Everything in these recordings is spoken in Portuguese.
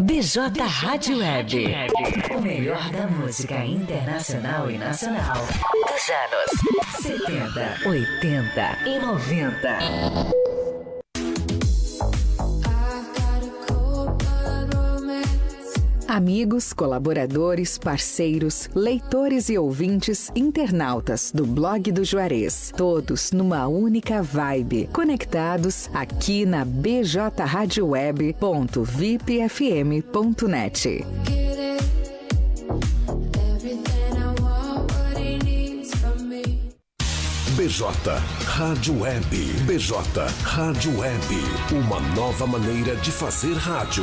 BJ Rádio Web. O melhor da música internacional e nacional. Dos anos 70, 80 e 90. Amigos, colaboradores, parceiros, leitores e ouvintes, internautas do blog do Juarez, todos numa única vibe, conectados aqui na bjradioweb.vipfm.net. BJ Rádio Web. BJ Rádio Web. Uma nova maneira de fazer rádio.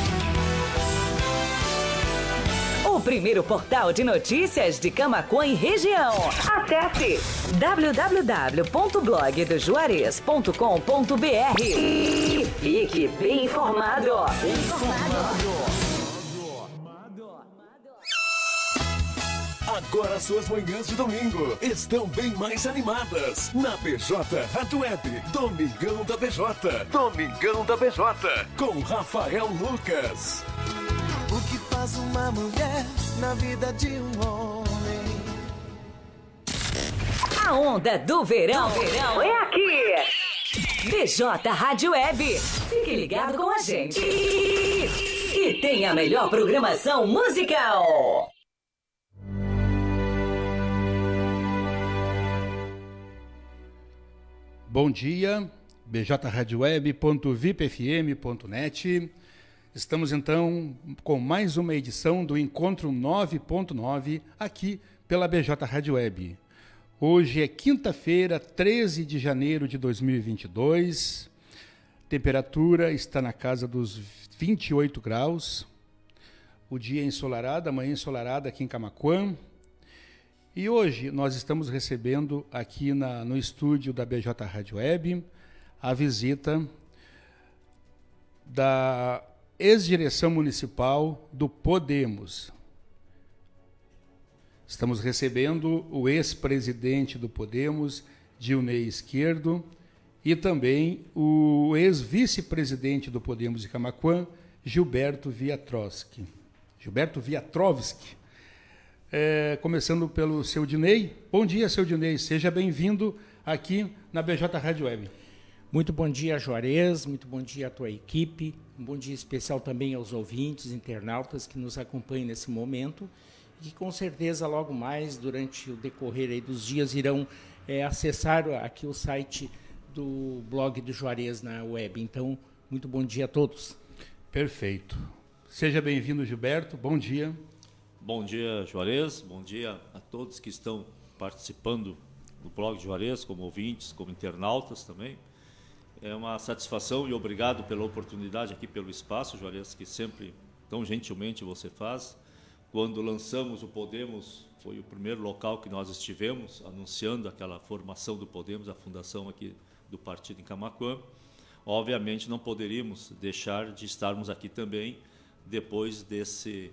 O primeiro portal de notícias de Camacuã e região. Acesse www.blogdojuarez.com.br e fique bem informado. Agora suas manhãs de domingo estão bem mais animadas. Na BJ Rádio Web, Domingão da BJ. Domingão da BJ. Com Rafael Lucas. Faz uma mulher na vida de um homem? A onda do verão, verão é aqui. BJ Rádio Web. Fique ligado com a gente. E, e tem a melhor programação musical. Bom dia, bjradioweb.vipfm.net. Estamos então com mais uma edição do Encontro 9.9 aqui pela BJ Rádio Web. Hoje é quinta-feira, 13 de janeiro de 2022. Temperatura está na casa dos 28 graus. O dia é ensolarado, amanhã ensolarada aqui em Camaquã. E hoje nós estamos recebendo aqui na, no estúdio da BJ Rádio Web a visita da ex-direção municipal do Podemos. Estamos recebendo o ex-presidente do Podemos, Dilnei Esquerdo, e também o ex-vice-presidente do Podemos de Camaquã, Gilberto Viatroski. Gilberto Viatrovski. É, começando pelo seu Dinei. Bom dia, seu Dinei. Seja bem-vindo aqui na BJ Rádio Web. Muito bom dia, Juarez. Muito bom dia à tua equipe. Um bom dia especial também aos ouvintes, internautas que nos acompanham nesse momento e que com certeza logo mais, durante o decorrer aí dos dias, irão é, acessar aqui o site do blog do Juarez na web. Então, muito bom dia a todos. Perfeito. Seja bem-vindo, Gilberto. Bom dia. Bom dia, Juarez. Bom dia a todos que estão participando do blog de Juarez, como ouvintes, como internautas também. É uma satisfação e obrigado pela oportunidade aqui, pelo espaço, Juarez, que sempre tão gentilmente você faz. Quando lançamos o Podemos, foi o primeiro local que nós estivemos anunciando aquela formação do Podemos, a fundação aqui do partido em Camacuã. Obviamente não poderíamos deixar de estarmos aqui também depois desse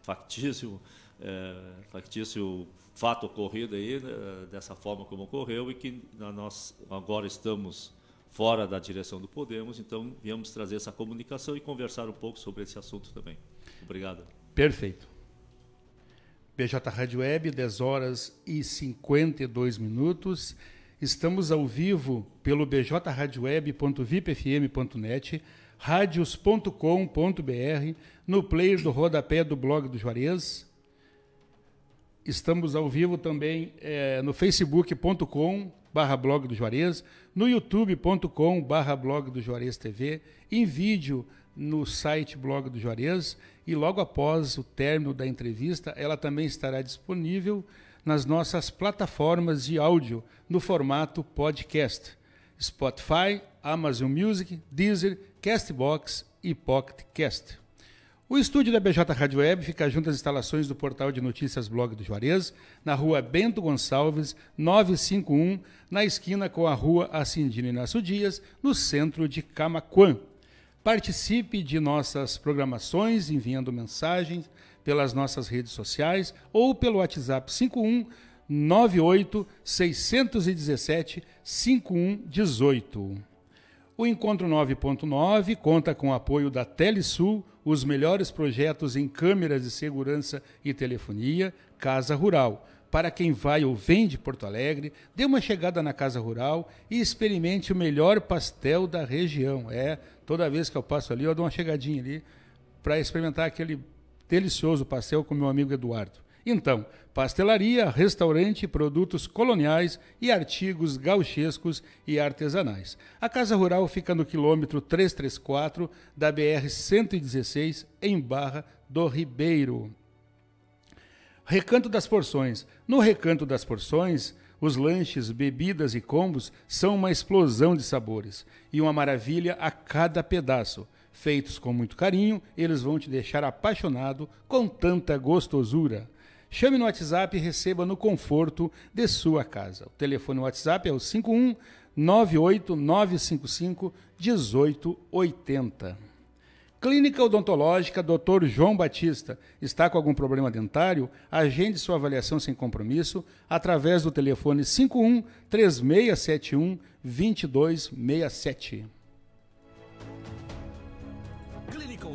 factício, é, factício fato ocorrido aí, né, dessa forma como ocorreu, e que nós agora estamos fora da direção do Podemos, então viemos trazer essa comunicação e conversar um pouco sobre esse assunto também. Obrigado. Perfeito. BJ Rádio Web, 10 horas e 52 minutos. Estamos ao vivo pelo bjradioweb.vipfm.net, radios.com.br, no player do rodapé do blog do Juarez. Estamos ao vivo também é, no facebook.com barra blog do Juarez, no youtube.com barra blog do Juarez TV, em vídeo no site blog do Juarez e logo após o término da entrevista ela também estará disponível nas nossas plataformas de áudio no formato podcast: Spotify, Amazon Music, Deezer, Castbox e Pocket Cast. O estúdio da BJ Rádio Web fica junto às instalações do portal de notícias Blog do Juarez, na rua Bento Gonçalves, 951, na esquina com a rua Acindino Inácio Dias, no centro de Camaquã. Participe de nossas programações enviando mensagens pelas nossas redes sociais ou pelo WhatsApp 51 98 617 5118. O Encontro 9.9 conta com o apoio da Telesul, os melhores projetos em câmeras de segurança e telefonia, Casa Rural. Para quem vai ou vem de Porto Alegre, dê uma chegada na Casa Rural e experimente o melhor pastel da região. É, toda vez que eu passo ali, eu dou uma chegadinha ali para experimentar aquele delicioso pastel com meu amigo Eduardo. Então, pastelaria, restaurante, produtos coloniais e artigos gauchescos e artesanais. A Casa Rural fica no quilômetro 334 da BR-116, em Barra do Ribeiro. Recanto das Porções. No Recanto das Porções, os lanches, bebidas e combos são uma explosão de sabores e uma maravilha a cada pedaço. Feitos com muito carinho, eles vão te deixar apaixonado com tanta gostosura. Chame no WhatsApp e receba no conforto de sua casa. O telefone WhatsApp é o 51 98 955 1880. Clínica Odontológica Dr. João Batista. Está com algum problema dentário? Agende sua avaliação sem compromisso através do telefone 51 3671 2267.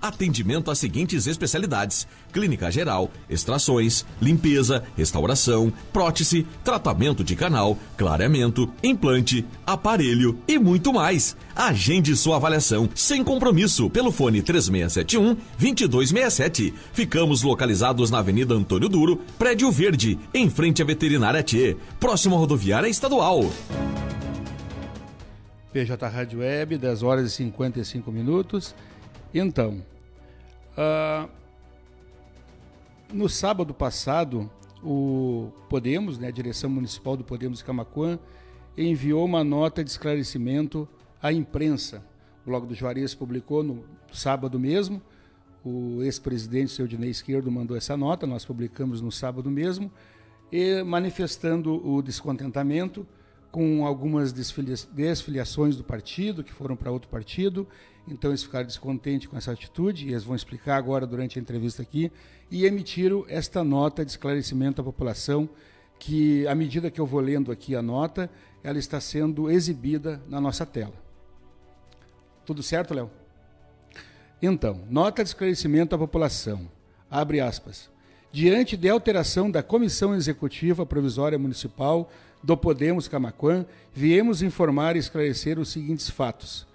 atendimento às seguintes especialidades: clínica geral, extrações, limpeza, restauração, prótese, tratamento de canal, clareamento, implante, aparelho e muito mais. Agende sua avaliação sem compromisso pelo fone 3671 2267. Ficamos localizados na Avenida Antônio Duro, Prédio Verde, em frente à Veterinária T, próximo à rodoviária estadual. PJ Rádio Web, 10 horas e 55 minutos. Então, uh, no sábado passado, o Podemos, né, a direção municipal do Podemos Camacuã, enviou uma nota de esclarecimento à imprensa. O Blog do Juarez publicou no sábado mesmo. O ex-presidente, seu Dinei Esquerdo, mandou essa nota, nós publicamos no sábado mesmo, e manifestando o descontentamento com algumas desfiliações do partido, que foram para outro partido, então eles ficaram descontentes com essa atitude, e eles vão explicar agora durante a entrevista aqui, e emitiram esta nota de esclarecimento à população, que à medida que eu vou lendo aqui a nota, ela está sendo exibida na nossa tela. Tudo certo, Léo? Então, nota de esclarecimento à população. Abre aspas. Diante de alteração da Comissão Executiva Provisória Municipal do Podemos Camaquã, viemos informar e esclarecer os seguintes fatos.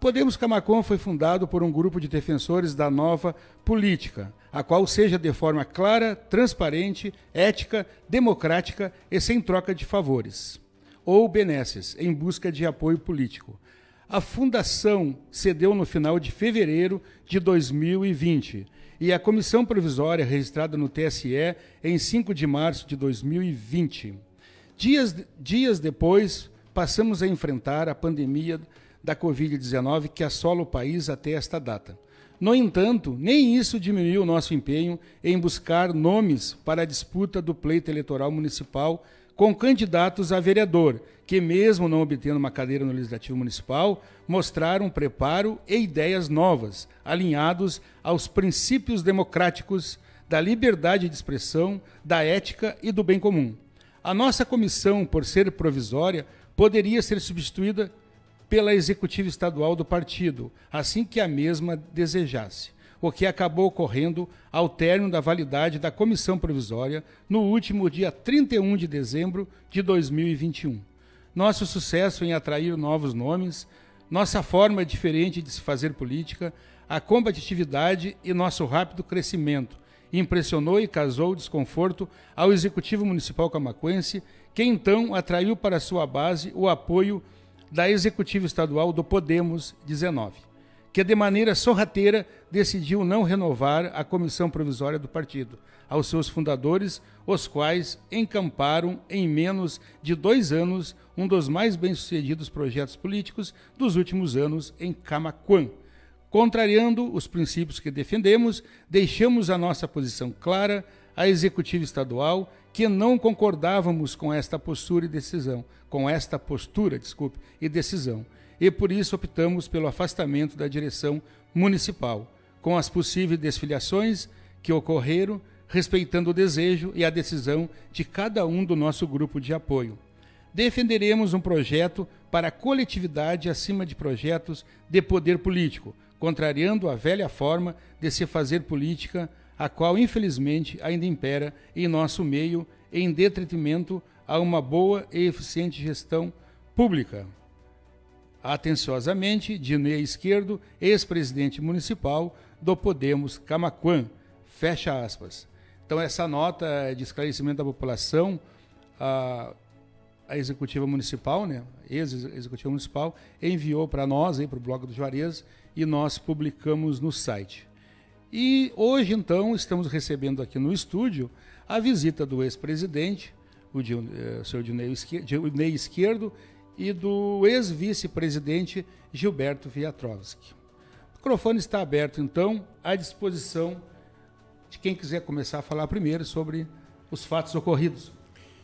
Podemos Camaquã foi fundado por um grupo de defensores da nova política, a qual seja de forma clara, transparente, ética, democrática e sem troca de favores ou benesses em busca de apoio político. A fundação cedeu no final de fevereiro de 2020 e a comissão provisória registrada no TSE em 5 de março de 2020. Dias, dias depois, passamos a enfrentar a pandemia da Covid-19 que assola o país até esta data. No entanto, nem isso diminuiu o nosso empenho em buscar nomes para a disputa do pleito eleitoral municipal com candidatos a vereador, que, mesmo não obtendo uma cadeira no Legislativo Municipal, mostraram preparo e ideias novas, alinhados aos princípios democráticos da liberdade de expressão, da ética e do bem comum. A nossa comissão, por ser provisória, poderia ser substituída pela executiva estadual do partido, assim que a mesma desejasse, o que acabou ocorrendo ao término da validade da comissão provisória no último dia 31 de dezembro de 2021. Nosso sucesso em atrair novos nomes, nossa forma diferente de se fazer política, a combatividade e nosso rápido crescimento impressionou e causou desconforto ao Executivo Municipal Camacuense, que então atraiu para sua base o apoio da executiva estadual do Podemos 19, que de maneira sorrateira decidiu não renovar a comissão provisória do partido aos seus fundadores, os quais encamparam em menos de dois anos um dos mais bem-sucedidos projetos políticos dos últimos anos em Camaquã. Contrariando os princípios que defendemos, deixamos a nossa posição clara à executiva estadual que não concordávamos com esta postura e decisão, com esta postura, desculpe, e decisão. E por isso optamos pelo afastamento da direção municipal, com as possíveis desfiliações que ocorreram, respeitando o desejo e a decisão de cada um do nosso grupo de apoio. Defenderemos um projeto para a coletividade acima de projetos de poder político, contrariando a velha forma de se fazer política a qual infelizmente ainda impera em nosso meio em detrimento a uma boa e eficiente gestão pública. Atenciosamente, Dinei Esquerdo, ex-presidente municipal do Podemos Camaquã. Fecha aspas. Então, essa nota de esclarecimento da população, a, a executiva municipal, né, ex-executiva municipal, enviou para nós, para o blog do Juarez, e nós publicamos no site. E hoje, então, estamos recebendo aqui no estúdio a visita do ex-presidente, o, eh, senhor Dinei Esquerdo, Esquerdo, e do ex-vice-presidente Gilberto Viatrovski. O microfone está aberto, então, à disposição de quem quiser começar a falar primeiro sobre os fatos ocorridos.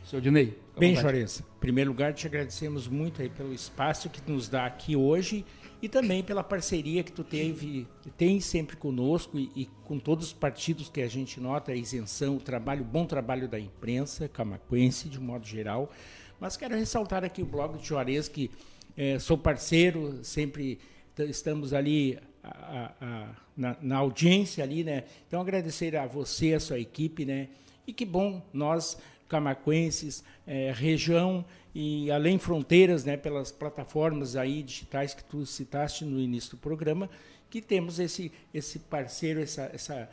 Senhor Dinei. Bem, Juarez, em primeiro lugar, te agradecemos muito aí pelo espaço que nos dá aqui hoje e também pela parceria que tu teve, tem sempre conosco e, e, com todos os partidos que a gente nota, a isenção, o trabalho, bom trabalho da imprensa camacuense, de modo geral. Mas quero ressaltar aqui o blog de Juarez, que é, sou parceiro, sempre estamos ali a, a, na, na, audiência ali, né? Então agradecer a você, a sua equipe, né? E que bom, nós camacuenses, é, região e além fronteiras, né, pelas plataformas aí digitais que tu citaste no início do programa, que temos esse esse parceiro, essa essa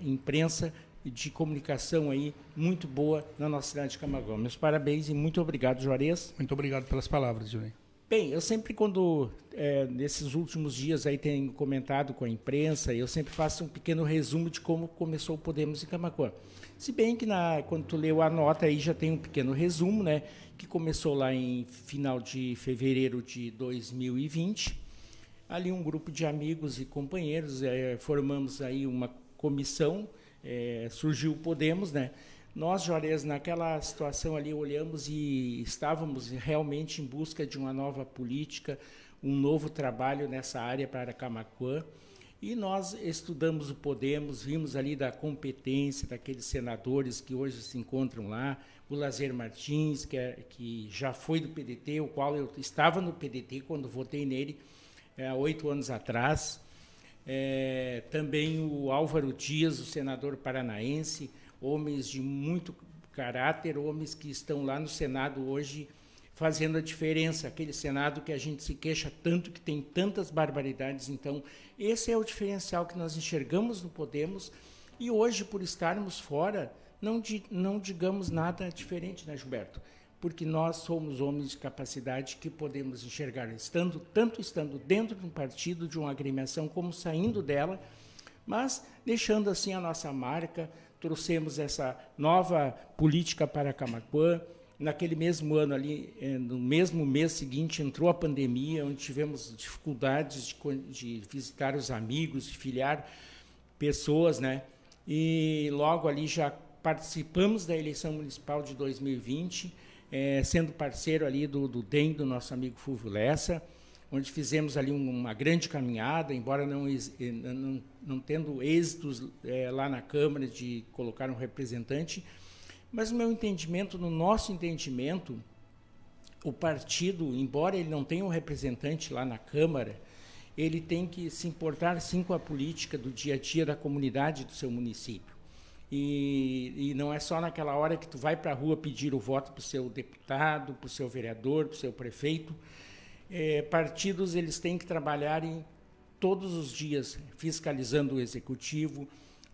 imprensa de comunicação aí muito boa na nossa cidade de Camaguã. Meus parabéns e muito obrigado, Juarez. Muito obrigado pelas palavras, Juninho. Bem, eu sempre quando é, nesses últimos dias aí tenho comentado com a imprensa, eu sempre faço um pequeno resumo de como começou o Podemos em Camacuã. Se bem que na, quando tu leu a nota aí já tem um pequeno resumo, né? Que começou lá em final de fevereiro de 2020. Ali um grupo de amigos e companheiros é, formamos aí uma comissão, é, surgiu o Podemos, né? Nós, Juarez, naquela situação ali, olhamos e estávamos realmente em busca de uma nova política, um novo trabalho nessa área para Camacuã. E nós estudamos o Podemos, vimos ali da competência daqueles senadores que hoje se encontram lá, o Lazer Martins, que, é, que já foi do PDT, o qual eu estava no PDT quando votei nele é, há oito anos atrás. É, também o Álvaro Dias, o senador paranaense, homens de muito caráter, homens que estão lá no Senado hoje fazendo a diferença, aquele Senado que a gente se queixa tanto, que tem tantas barbaridades. Então, esse é o diferencial que nós enxergamos no Podemos e hoje, por estarmos fora, não, não digamos nada diferente, né, Gilberto? Porque nós somos homens de capacidade que podemos enxergar, estando tanto estando dentro de um partido, de uma agremiação, como saindo dela, mas deixando assim a nossa marca, trouxemos essa nova política para Camacuã, Naquele mesmo ano ali, eh, no mesmo mês seguinte, entrou a pandemia, onde tivemos dificuldades de, de visitar os amigos, de filiar pessoas, né? E logo ali já participamos da eleição municipal de 2020, é, eh, sendo parceiro ali do, do DEM, do nosso amigo Fulvio Lessa, onde fizemos ali uma grande caminhada, embora não, não, não tendo êxitos é, lá na Câmara de colocar um representante, mas no meu entendimento, no nosso entendimento, o partido, embora ele não tenha um representante lá na Câmara, ele tem que se importar sim com a política do dia a dia da comunidade do seu município. E, e não é só naquela hora que tu vai para a rua pedir o voto para o seu deputado, para o seu vereador, para o seu prefeito. É, partidos eles têm que trabalhar em todos os dias fiscalizando o executivo,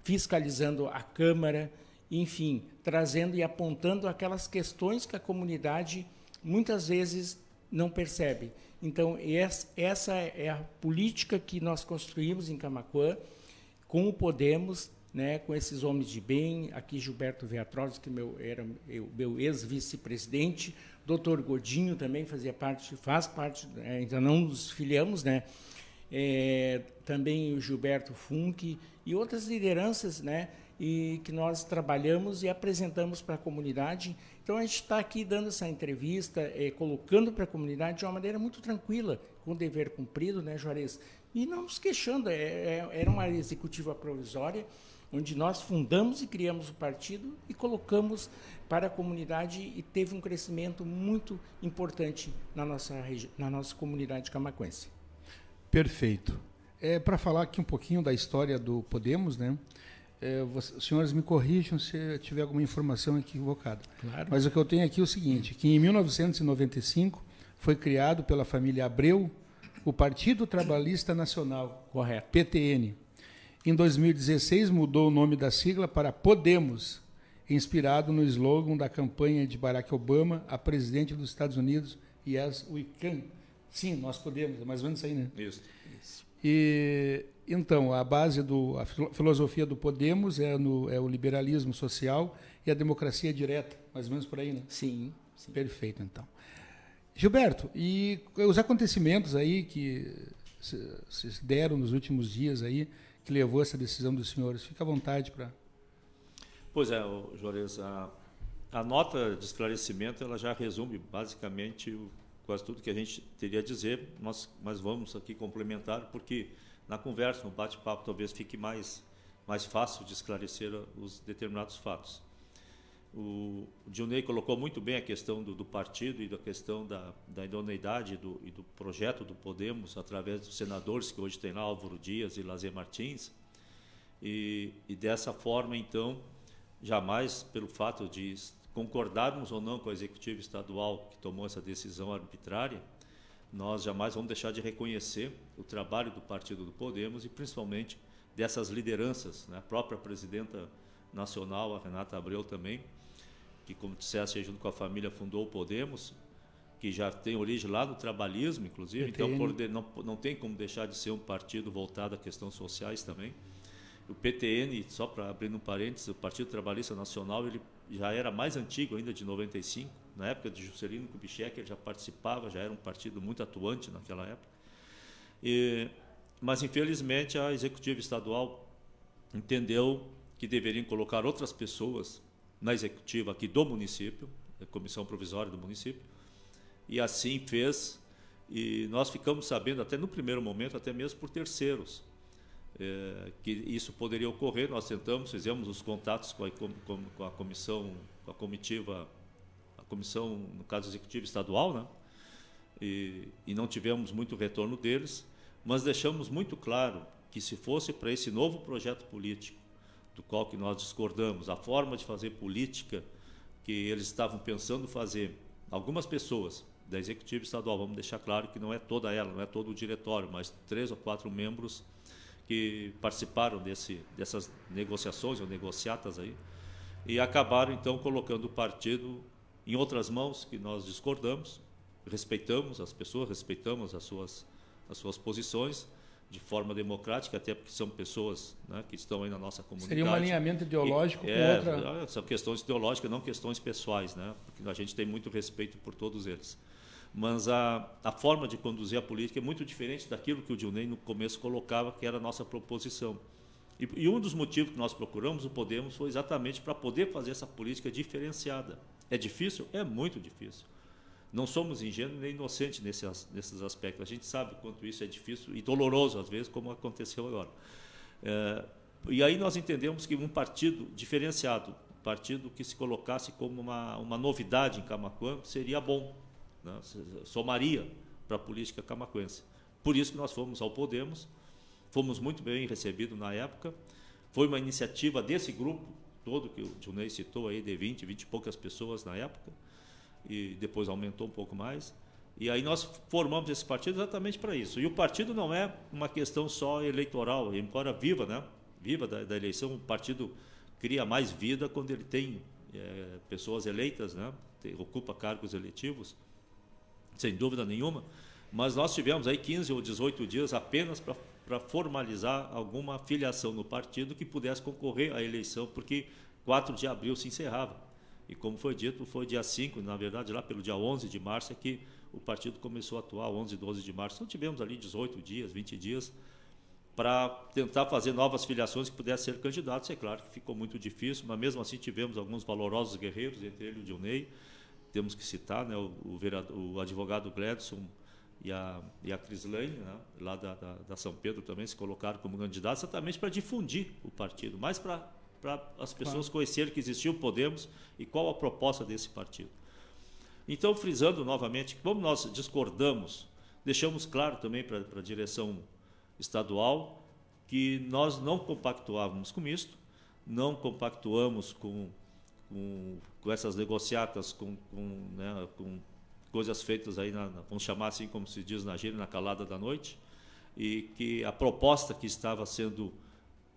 fiscalizando a Câmara, enfim, trazendo e apontando aquelas questões que a comunidade muitas vezes não percebe. Então, essa é a política que nós construímos em Camacuã, com o Podemos, né, com esses homens de bem, aqui Gilberto Veatroz, que meu, era eu, meu ex-vice-presidente, doutor Godinho também fazia parte, faz parte, é, ainda não nos filiamos, né, é, também o Gilberto Funk e outras lideranças, né, e que nós trabalhamos e apresentamos para a comunidade. Então a gente está aqui dando essa entrevista, é, colocando para a comunidade de uma maneira muito tranquila, com o dever cumprido, né, Juarez? E não nos queixando, é, é, era uma executiva provisória, onde nós fundamos e criamos o partido e colocamos para a comunidade e teve um crescimento muito importante na nossa, na nossa comunidade camacuense. Perfeito. É, para falar aqui um pouquinho da história do Podemos, né? É, os senhores me corrijam se tiver alguma informação equivocada. Claro. Mas o que eu tenho aqui é o seguinte, que em 1995 foi criado pela família Abreu o Partido Trabalhista Nacional, correto, PTN. Em 2016 mudou o nome da sigla para Podemos, inspirado no slogan da campanha de Barack Obama a presidente dos Estados Unidos, Yes We Can. Sim, nós podemos, é mais ou menos isso aí, né? Isso. E então, a base do a filosofia do Podemos é, no, é o liberalismo social e a democracia direta, mais ou menos por aí, né? Sim, sim. Perfeito, então. Gilberto, e os acontecimentos aí que se, se deram nos últimos dias aí, que levou essa decisão dos senhores, fica à vontade para... Pois é, Juarez, a, a nota de esclarecimento ela já resume basicamente o, quase tudo que a gente teria a dizer, mas, vamos aqui complementar, porque na conversa, no bate-papo, talvez fique mais, mais fácil de esclarecer os determinados fatos. O, Dionei colocou muito bem a questão do, do partido e da questão da, da idoneidade do, e do projeto do Podemos, através dos senadores que hoje tem lá, Álvaro Dias e Lazer Martins. E, e dessa forma, então, jamais pelo fato de concordarmos ou não com a executiva estadual que tomou essa decisão arbitrária, nós jamais vamos deixar de reconhecer o trabalho do Partido do Podemos e principalmente dessas lideranças, né? a própria presidenta nacional, a Renata Abreu também, que como disseste, junto com a família fundou o Podemos, que já tem origem lá no trabalhismo, inclusive, então não, não tem como deixar de ser um partido voltado a questões sociais também. O PTN, só para abrir um parênteses, o Partido Trabalhista Nacional, ele já era mais antigo ainda, de 95, na época de Juscelino Kubitschek, ele já participava, já era um partido muito atuante naquela época. E, mas, infelizmente, a executiva estadual entendeu que deveriam colocar outras pessoas na executiva aqui do município, a comissão provisória do município, e assim fez. E nós ficamos sabendo, até no primeiro momento, até mesmo por terceiros, é, que isso poderia ocorrer. Nós tentamos, fizemos os contatos com a, com, a comissão, com a comitiva comissão, no caso executiva estadual, né? E, e não tivemos muito retorno deles, mas deixamos muito claro que se fosse para esse novo projeto político, do qual que nós discordamos, a forma de fazer política que eles estavam pensando fazer, algumas pessoas da executiva estadual, vamos deixar claro que não é toda ela, não é todo o diretório, mas três ou quatro membros que participaram desse, dessas negociações ou negociatas aí, e acabaram então colocando o partido em outras mãos que nós discordamos, respeitamos as pessoas, respeitamos as suas, as suas posições de forma democrática, até porque são pessoas né, que estão aí na nossa comunidade. Seria um alinhamento ideológico e, com é, outra... São questões ideológicas, não questões pessoais, né? porque a gente tem muito respeito por todos eles. Mas a, a forma de conduzir a política é muito diferente daquilo que o Dilney no começo colocava, que era a nossa proposição. E, e um dos motivos que nós procuramos o Podemos foi exatamente para poder fazer essa política diferenciada é difícil? É muito difícil. Não somos ingênuos nem inocentes nesses, nesses aspectos. A gente sabe quanto isso é difícil e doloroso, às vezes, como aconteceu agora. É, e aí nós entendemos que um partido diferenciado, partido que se colocasse como uma, uma novidade em Camacuã, seria bom, né? somaria para a política camacuense. Por isso que nós fomos ao Podemos, fomos muito bem recebidos na época. Foi uma iniciativa desse grupo todo que o Junei citou aí, de 20, 20 e poucas pessoas na época, e depois aumentou um pouco mais. E aí nós formamos esse partido exatamente para isso. E o partido não é uma questão só eleitoral, embora viva, né? Viva da, da eleição, um partido cria mais vida quando ele tem é, pessoas eleitas, né? Tem, ocupa cargos eletivos, sem dúvida nenhuma. Mas nós tivemos aí 15 ou 18 dias apenas para formalizar alguma filiação no partido que pudesse concorrer à eleição, porque 4 de abril se encerrava. E como foi dito, foi dia 5, na verdade, lá pelo dia 11 de março é que o partido começou a atuar, 11 e 12 de março. Então tivemos ali 18 dias, 20 dias para tentar fazer novas filiações que pudessem ser candidatos. É claro que ficou muito difícil, mas mesmo assim tivemos alguns valorosos guerreiros, entre eles o Dionei, temos que citar né, o, o, vereador, o advogado Gledson e a, e a Crislane, né, lá da, da, da, São Pedro também se colocaram como candidatos, exatamente para difundir o partido, mais para as pessoas claro. conhecerem que existiu o Podemos e qual a proposta desse partido. Então, frisando novamente, como nós discordamos, deixamos claro também para a direção estadual que nós não compactuávamos com isto, não compactuamos com, com, com essas negociatas, com, com, né, com coisas feitas aí, na, vamos chamar assim como se diz na gíria, na calada da noite, e que a proposta que estava sendo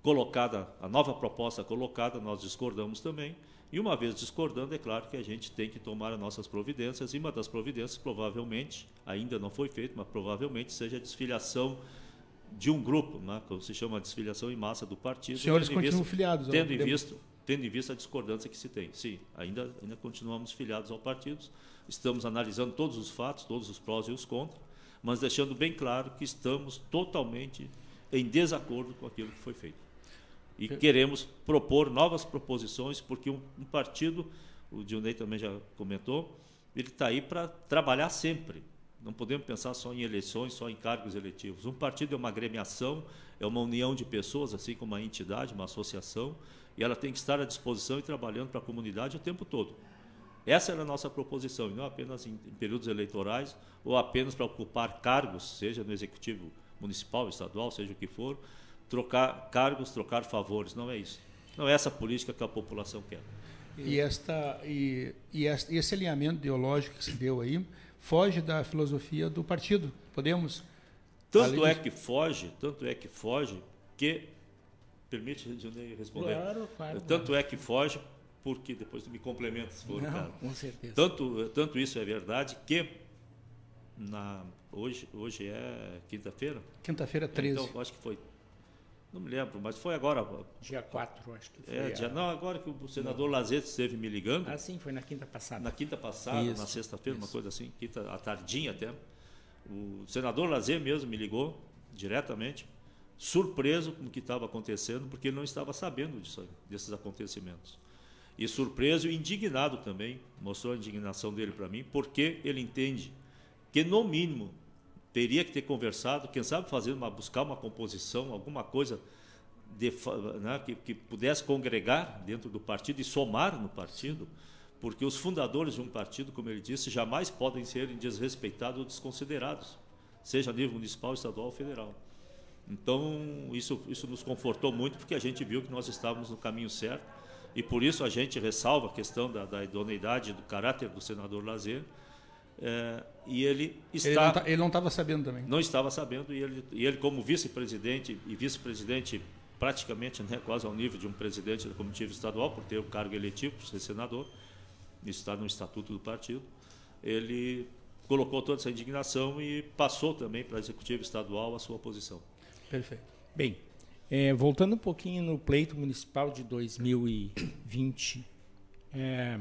colocada, a nova proposta colocada, nós discordamos também, e uma vez discordando, é claro que a gente tem que tomar as nossas providências, e uma das providências, provavelmente, ainda não foi feita, mas provavelmente seja a desfiliação de um grupo, né, que se chama desfiliação em massa do partido. Os senhores continuam vista, filiados? Tendo em, vista, tendo em vista a discordância que se tem. Sim, ainda, ainda continuamos filiados ao partido, estamos analisando todos os fatos, todos os prós e os contras, mas deixando bem claro que estamos totalmente em desacordo com aquilo que foi feito. E queremos propor novas proposições, porque um, um partido, o Dionei também já comentou, ele está aí para trabalhar sempre não podemos pensar só em eleições, só em cargos eletivos. Um partido é uma agremiação, é uma união de pessoas, assim como uma entidade, uma associação, e ela tem que estar à disposição e trabalhando para a comunidade o tempo todo. Essa era a nossa proposição, e não apenas em, em períodos eleitorais ou apenas para ocupar cargos, seja no executivo municipal, estadual, seja o que for, trocar cargos, trocar favores. Não é isso. Não é essa política que a população quer. E, esta, e, e esse alinhamento ideológico que se deu aí foge da filosofia do partido. Podemos? Tanto é que foge, tanto é que foge que permite responder. Claro, claro. Tanto é que foge porque depois tu me complementa se for Não, cara. Com certeza. Tanto, tanto isso é verdade que na hoje hoje é quinta-feira. Quinta-feira 13. Então acho que foi não me lembro, mas foi agora. Dia 4, acho que foi. É, dia, não, agora que o senador Lazete esteve me ligando. Ah, sim, foi na quinta passada. Na quinta passada, isso, na sexta-feira, uma coisa assim, quinta, à tardinha até. O senador Lazer mesmo me ligou diretamente, surpreso com o que estava acontecendo, porque ele não estava sabendo disso, desses acontecimentos. E surpreso e indignado também, mostrou a indignação dele para mim, porque ele entende que, no mínimo, teria que ter conversado, quem sabe fazer uma, buscar uma composição, alguma coisa de, né, que, que, pudesse congregar dentro do partido e somar no partido, porque os fundadores de um partido, como ele disse, jamais podem ser desrespeitados ou desconsiderados, seja a nível municipal, estadual ou federal. Então, isso, isso nos confortou muito, porque a gente viu que nós estávamos no caminho certo, e por isso a gente ressalva a questão da, da idoneidade do caráter do senador Lazer, é, e ele está. Tá, ele não estava sabendo também. Não estava sabendo, e ele, e ele como vice-presidente, e vice-presidente praticamente né, quase ao nível de um presidente da comitiva estadual, por ter o cargo eletivo, por ser senador, isso está no estatuto do partido, ele colocou toda essa indignação e passou também para a executiva estadual a sua posição. Perfeito. Bem, é, voltando um pouquinho no pleito municipal de 2020, é,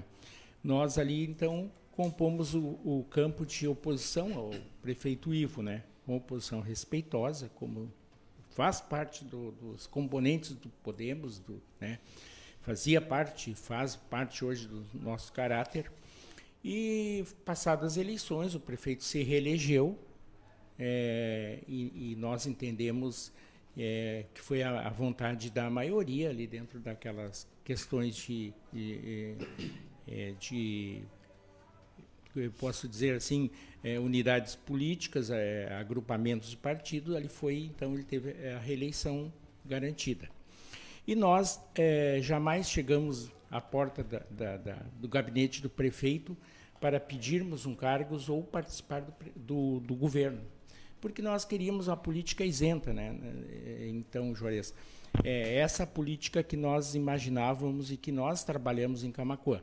nós ali então compomos o, o, campo de oposição ao prefeito Ivo, né? Uma oposição respeitosa, como faz parte do, dos componentes do Podemos, do, né? Fazia parte, faz parte hoje do nosso caráter. E passadas as eleições, o prefeito se reelegeu é, e, e, nós entendemos é, que foi a, a, vontade da maioria ali dentro daquelas questões de, de, é, de eu posso dizer assim, é, unidades políticas, é, agrupamentos de partidos, ali foi, então ele teve é, a reeleição garantida. E nós é, jamais chegamos à porta da, da, da, do gabinete do prefeito para pedirmos um cargos ou participar do, do, do governo, porque nós queríamos a política isenta, né? Então, Juarez, é essa política que nós imaginávamos e que nós trabalhamos em Camacuã.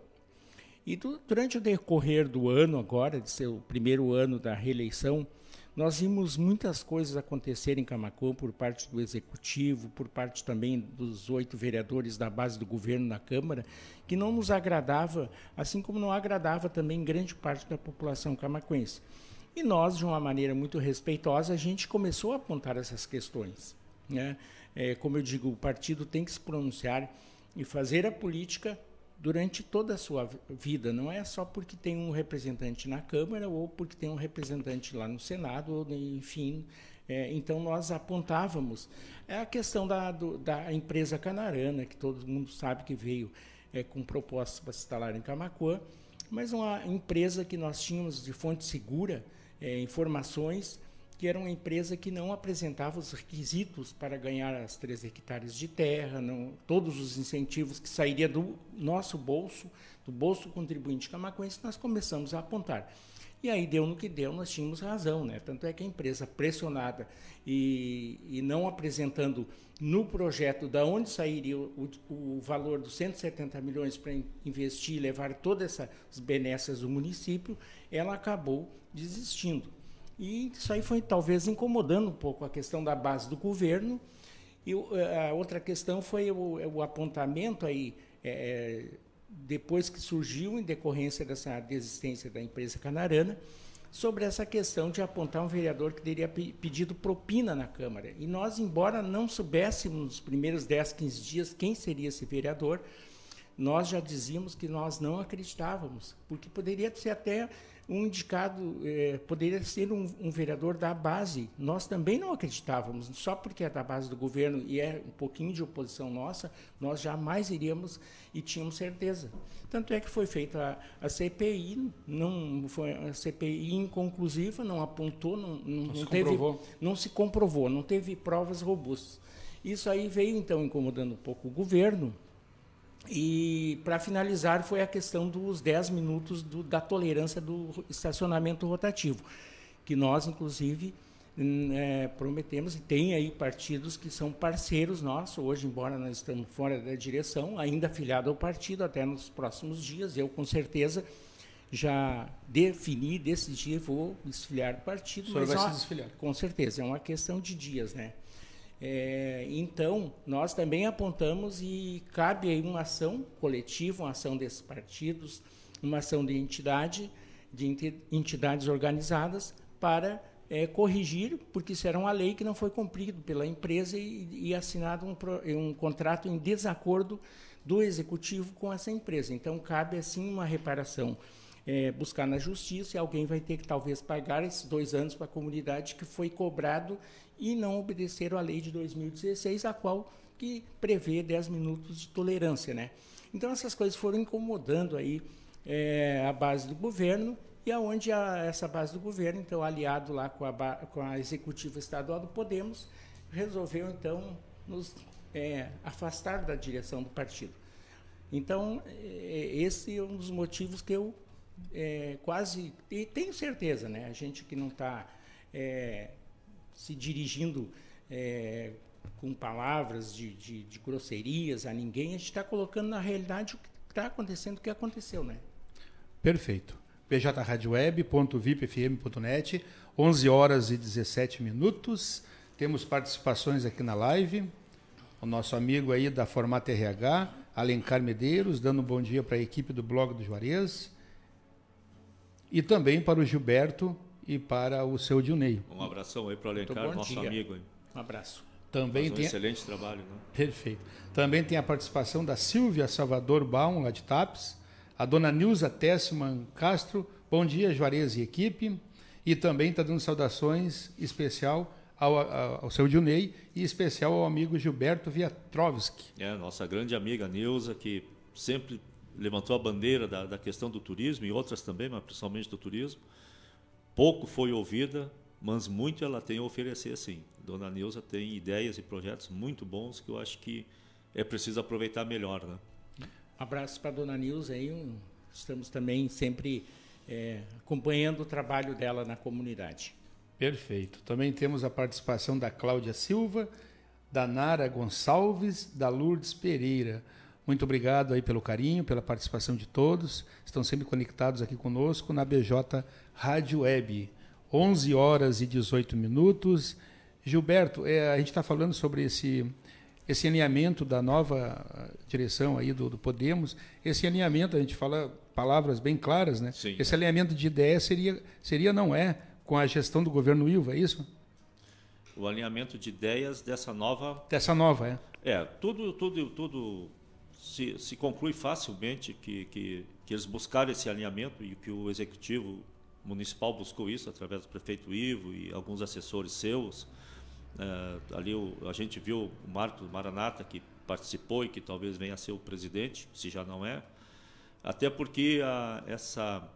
E do, durante o decorrer do ano agora, de ser o primeiro ano da reeleição, nós vimos muitas coisas acontecer em Camacuã por parte do executivo, por parte também dos oito vereadores da base do governo na Câmara, que não nos agradava, assim como não agradava também grande parte da população camacuense. E nós, de uma maneira muito respeitosa, a gente começou a apontar essas questões. Né? É, como eu digo, o partido tem que se pronunciar e fazer a política durante toda a sua vida. Não é só porque tem um representante na Câmara ou porque tem um representante lá no Senado, ou, enfim. É, então, nós apontávamos é a questão da, do, da empresa canarana, que todo mundo sabe que veio é, com propostas para se instalar em Camacuã, mas uma empresa que nós tínhamos de fonte segura, é, informações que era uma empresa que não apresentava os requisitos para ganhar as três hectares de terra, não, todos os incentivos que sairiam do nosso bolso, do bolso contribuinte camacuense, nós começamos a apontar. E aí deu no que deu, nós tínhamos razão, né? Tanto é que a empresa pressionada e, e não apresentando no projeto da onde sairia o, o, valor dos 170 milhões para investir e levar todas essas benesses do município, ela acabou desistindo. E isso aí foi talvez incomodando um pouco a questão da base do governo. E eh, a outra questão foi o, o apontamento aí, é, depois que surgiu em decorrência dessa desistência da empresa canarana, sobre essa questão de apontar um vereador que teria pedido propina na Câmara. E nós, embora não soubéssemos nos primeiros 10, 15 dias quem seria esse vereador, nós já dizíamos que nós não acreditávamos, porque poderia ser até um indicado é, poderia ser um, um, vereador da base. Nós também não acreditávamos, só porque é da base do governo e é um pouquinho de oposição nossa, nós jamais iríamos e tínhamos certeza. Tanto é que foi feita a, a CPI, não foi a CPI inconclusiva, não apontou, não, não, não, não teve, não se comprovou, não teve provas robustas. Isso aí veio então incomodando um pouco o governo, e, para finalizar, foi a questão dos 10 minutos do, da tolerância do estacionamento rotativo, que nós, inclusive, hum, é, prometemos, e tem aí partidos que são parceiros nossos, hoje, embora nós estamos fora da direção, ainda afiliado ao partido, até nos próximos dias, eu com certeza já defini, decidi, vou desfiliar do partido. O senhor vai ó, se desfiliar? Com certeza, é uma questão de dias, né? É, então, nós também apontamos e cabe aí uma ação coletiva, uma ação desses partidos, uma ação de entidade, de entidades organizadas para é, corrigir, porque será uma lei que não foi cumprida pela empresa e, e assinado um, um contrato em desacordo do executivo com essa empresa. Então, cabe assim uma reparação. É, buscar na justiça e alguém vai ter que talvez pagar esses dois anos para a comunidade que foi cobrado e não obedeceram à lei de 2016, a qual que prevê 10 minutos de tolerância, né? Então essas coisas foram incomodando aí é, a base do governo e aonde essa base do governo, então aliado lá com a, com a executiva estadual do Podemos, resolveu então nos é, afastar da direção do partido. Então é, esse é um dos motivos que eu é, quase e tenho certeza, né? A gente que não está é, se dirigindo é, com palavras de, de, de, grosserias a ninguém, a gente está colocando na realidade o que está acontecendo, o que aconteceu, né? Perfeito. pjradioweb.vipfm.net, 11 horas e 17 minutos. Temos participações aqui na live. O nosso amigo aí da Formata RH, Alencar Medeiros, dando um bom dia para a equipe do blog do Juarez. E também para o Gilberto, e para o seu Dilnei. Um abração aí para o Alencar, nosso dia. amigo. Um abraço. Também um tem excelente trabalho. Né? Perfeito. Também tem a participação da Silvia Salvador Baum, lá de TAPS, a dona Nilza Tessman Castro, bom dia Juarez e equipe, e também está dando saudações especial ao, ao, ao seu Dilnei e especial ao amigo Gilberto Viatrovski. É, nossa grande amiga Nilza, que sempre levantou a bandeira da, da questão do turismo e outras também, mas principalmente do turismo pouco foi ouvida, mas muito ela tem a oferecer sim. Dona Neuza tem ideias e projetos muito bons que eu acho que é preciso aproveitar melhor, né? Abraço para a Dona Neuza aí, estamos também sempre é, acompanhando o trabalho dela na comunidade. Perfeito. Também temos a participação da Cláudia Silva, da Nara Gonçalves, da Lourdes Pereira. Muito obrigado aí pelo carinho, pela participação de todos. Estão sempre conectados aqui conosco na BJ Rádio Web. 11 horas e 18 minutos. Gilberto, é, a gente está falando sobre esse, esse alinhamento da nova direção aí do, do, Podemos. Esse alinhamento, a gente fala palavras bem claras, né? Sim. Esse alinhamento de ideias seria, seria, não é, com a gestão do governo Ilva, é isso? O alinhamento de ideias dessa nova. Dessa nova, é. É, tudo, tudo, tudo se, se conclui facilmente que, que, que eles buscaram esse alinhamento e que o executivo municipal buscou isso através do prefeito Ivo e alguns assessores seus. É, ali o, a gente viu o Marcos Maranata, que participou e que talvez venha a ser o presidente, se já não é. Até porque a, essa,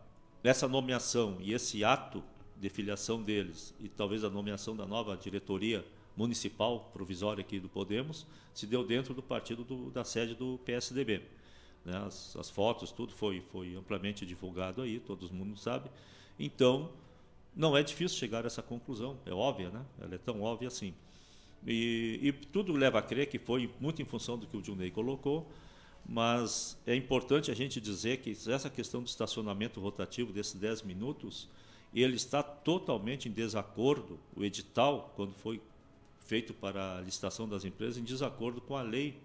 essa nomeação e esse ato de filiação deles e talvez a nomeação da nova diretoria municipal provisória aqui do Podemos se deu dentro do partido do, da sede do PSDB. Né? As, as, fotos, tudo foi, foi amplamente divulgado aí, todo mundo sabe. Então, não é difícil chegar a essa conclusão, é óbvia, né? Ela é tão óbvia assim. E, e tudo leva a crer que foi muito em função do que o Junei colocou, mas é importante a gente dizer que essa questão do estacionamento rotativo desses 10 minutos, ele está totalmente em desacordo, o edital, quando foi feito para a licitação das empresas, em desacordo com a lei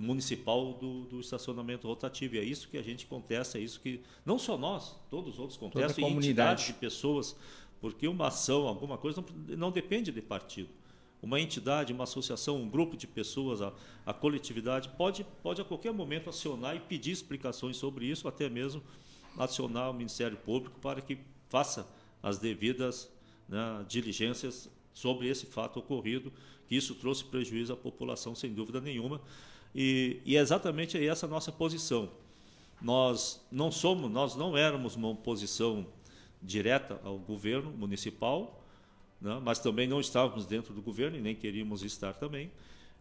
municipal do, do, estacionamento rotativo. E é isso que a gente contesta, é isso que não só nós, todos os outros contestam, e entidades de pessoas, porque uma ação, alguma coisa, não, não, depende de partido. Uma entidade, uma associação, um grupo de pessoas, a, a coletividade pode, pode a qualquer momento acionar e pedir explicações sobre isso, até mesmo acionar o Ministério Público para que faça as devidas né, diligências sobre esse fato ocorrido, que isso trouxe prejuízo à população, sem dúvida nenhuma. E, e é exatamente essa nossa posição. Nós não somos, nós não éramos uma oposição direta ao governo municipal, né? mas também não estávamos dentro do governo e nem queríamos estar também.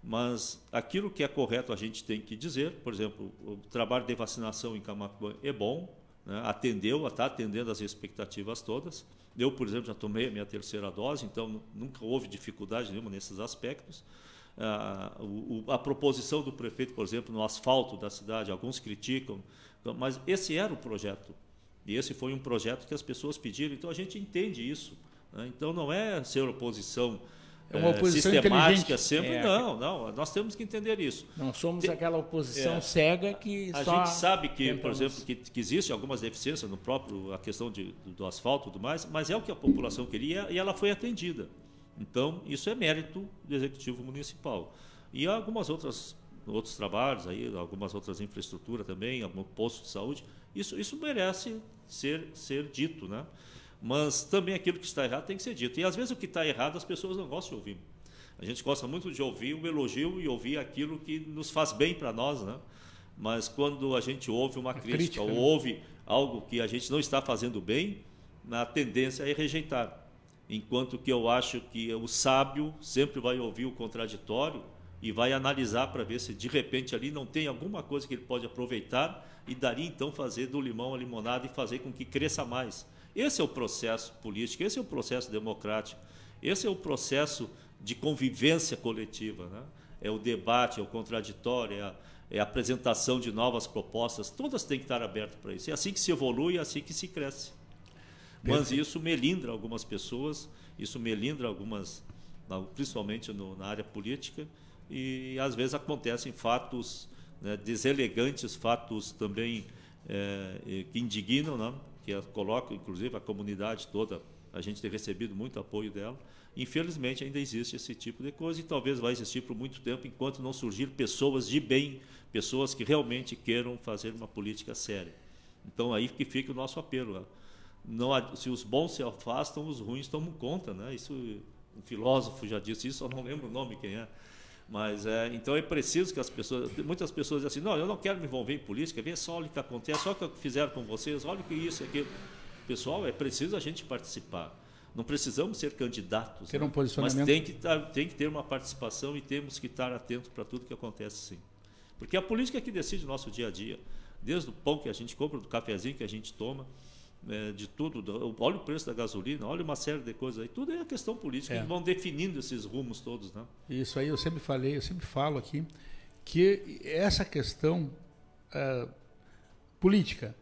Mas aquilo que é correto a gente tem que dizer, por exemplo, o trabalho de vacinação em Camacuã é bom, né? atendeu, está atendendo as expectativas todas. Eu, por exemplo, já tomei a minha terceira dose, então nunca houve dificuldade nenhuma nesses aspectos a, a, proposição do prefeito, por exemplo, no asfalto da cidade, alguns criticam, mas esse era o projeto. E esse foi um projeto que as pessoas pediram, então a gente entende isso. Né? Então não é ser oposição é uma oposição sistemática sempre. É. Não, não, nós temos que entender isso. Não somos Tem, aquela oposição é, cega que a gente sabe que, tentamos... por exemplo, que, que existe algumas deficiências no próprio a questão de, do, do asfalto e tudo mais, mas é o que a população queria e ela foi atendida. Então, isso é mérito do Executivo Municipal. E há algumas outras outros trabalhos aí, algumas outras infraestruturas também, algum posto de saúde, isso, isso merece ser, ser dito, né? Mas também aquilo que está errado tem que ser dito. E às vezes o que está errado as pessoas não gostam de ouvir. A gente gosta muito de ouvir o elogio e ouvir aquilo que nos faz bem para nós, né? Mas quando a gente ouve uma crítica, crítica, ou né? ouve algo que a gente não está fazendo bem, a tendência é rejeitar enquanto que eu acho que o sábio sempre vai ouvir o contraditório e vai analisar para ver se de repente ali não tem alguma coisa que ele pode aproveitar e daria então fazer do limão a limonada e fazer com que cresça mais. Esse é o processo político, esse é o processo democrático, esse é o processo de convivência coletiva. Né? É o debate, é o contraditório, é a, é a apresentação de novas propostas, todas têm que estar abertas para isso. É assim que se evolui, é assim que se cresce. Mas isso melindra algumas pessoas, isso melindra algumas, principalmente no, na área política, e às vezes acontecem fatos né, deselegantes, fatos também é, que indignam, né, que colocam, inclusive, a comunidade toda, a gente tem recebido muito apoio dela. Infelizmente, ainda existe esse tipo de coisa e talvez vai existir por muito tempo enquanto não surgir pessoas de bem, pessoas que realmente queiram fazer uma política séria. Então, aí que fica o nosso apelo. Né? não, se os bons se afastam, os ruins tomam conta, né? Isso um filósofo já disse isso, eu não lembro o nome quem é. Mas é, então é preciso que as pessoas, muitas pessoas dizem assim, não, eu não quero me envolver em política, vê só o que acontece, só o que fizeram com vocês, olha o que isso, aquilo. Pessoal, é preciso a gente participar. Não precisamos ser candidatos, ter um né? posicionamento. mas tem que, tem que ter uma participação e temos que estar atentos para tudo que acontece sim. Porque a política é que decide o nosso dia a dia, desde o pão que a gente compra, do cafezinho que a gente toma, é, de tudo, do- olha o preço da gasolina, olha uma série de coisas aí, tudo é questão política, É. que vão definindo esses rumos todos, né? Isso aí eu sempre falei, eu sempre falo aqui, que essa questão ah, política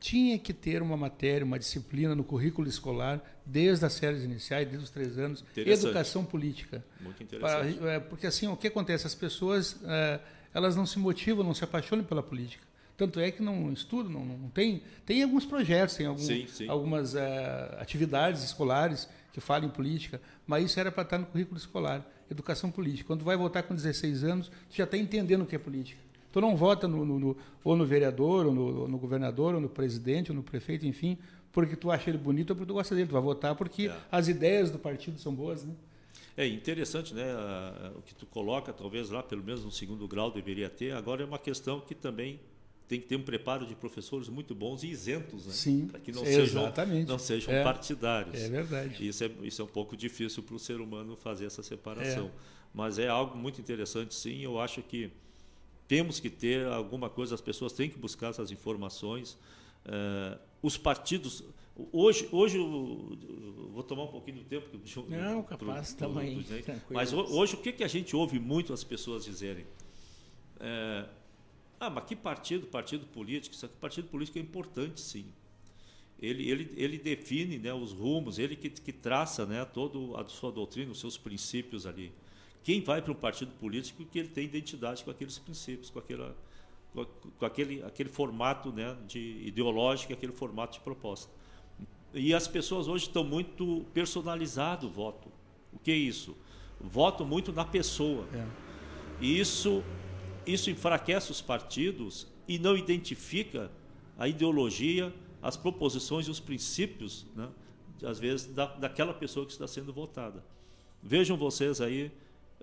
tinha que ter uma matéria, uma disciplina no currículo escolar, desde as séries iniciais, desde os três anos, educação política. Muito interessante. é, porque assim, o que acontece? As pessoas, é, elas não se motivam, não se apaixonam pela política. Tanto é que não estudam, não, não tem. Tem alguns projetos, tem algum, Sim, sim. algumas é, atividades escolares que falam em política, mas isso era para estar no currículo escolar, educação política. Quando tu vai votar com 16 anos, tu já está entendendo o que é política. Tu não vota no, no- no- ou no vereador, ou no, ou no governador, ou no presidente, ou no prefeito, enfim, porque tu acha ele bonito ou porque tu gosta dele. Tu vai votar porque É. as ideias do partido são boas, né? É interessante, né? O que tu coloca, talvez lá, pelo menos no segundo grau, deveria ter. Agora é uma questão que também tem que ter um preparo de professores muito bons e isentos, né? Sim, Para que não sejam, exatamente. não sejam É. partidários. É verdade. Isso é, isso é um pouco difícil para o ser humano fazer essa separação. É. Mas é algo muito interessante, sim. Eu acho que temos que ter alguma coisa, as pessoas têm que buscar essas informações. Eh, os partidos. Hoje, hoje vou tomar um pouquinho do tempo. eu- Não, capaz, aí, tranquilo. Mas ho- hoje, o que, que a gente ouve muito as pessoas dizerem? Eh, ah, mas que partido? Partido político? Isso aqui, partido político é importante, sim. Ele, ele, ele define né, os rumos, ele que, que traça né, toda a sua doutrina, os seus princípios ali. Quem vai para um partido político porque ele tem identidade com aqueles princípios, com, aquela, com aquele, aquele formato né, de ideológico, aquele formato de proposta. E as pessoas hoje estão muito personalizado o voto. O que é isso? Voto muito na pessoa. É. E isso, isso enfraquece os partidos e não identifica a ideologia, as proposições e os princípios, né, às vezes, da, daquela pessoa que está sendo votada. Vejam vocês aí,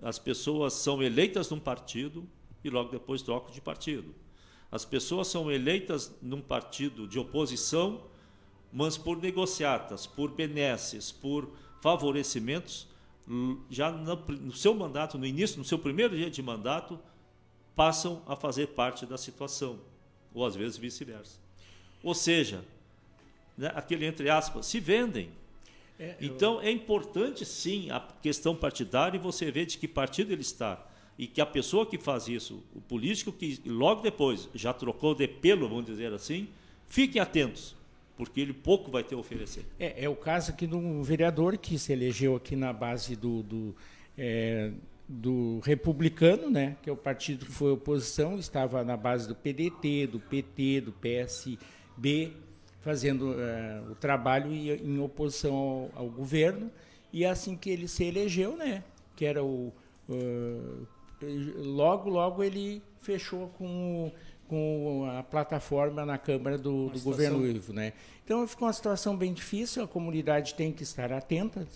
as pessoas são eleitas num partido e logo depois trocam de partido. As pessoas são eleitas num partido de oposição, mas por negociatas, por benesses, por favorecimentos, já no, no seu mandato, no início, no seu primeiro dia de mandato, passam a fazer parte da situação, ou às vezes vice-versa. Ou seja, né, aquele entre aspas, se vendem. É, eu- Então é importante sim a questão partidária e você vê de que partido ele está. E que a pessoa que faz isso, o político que logo depois já trocou de pelo, vamos dizer assim, fiquem atentos, porque ele pouco vai ter a oferecer. É, é o caso aqui de um vereador que se elegeu aqui na base do, do, é, do republicano, né, que é o partido que foi oposição, estava na base do PDT, do PT, do PSB, fazendo é, o trabalho em, em oposição ao, ao governo, e é assim que ele se elegeu, né, que era o... uh, logo, logo ele fechou com o com a plataforma na Câmara do, do governo Ivo, né? Então ficou uma situação bem difícil, a comunidade tem que estar atenta.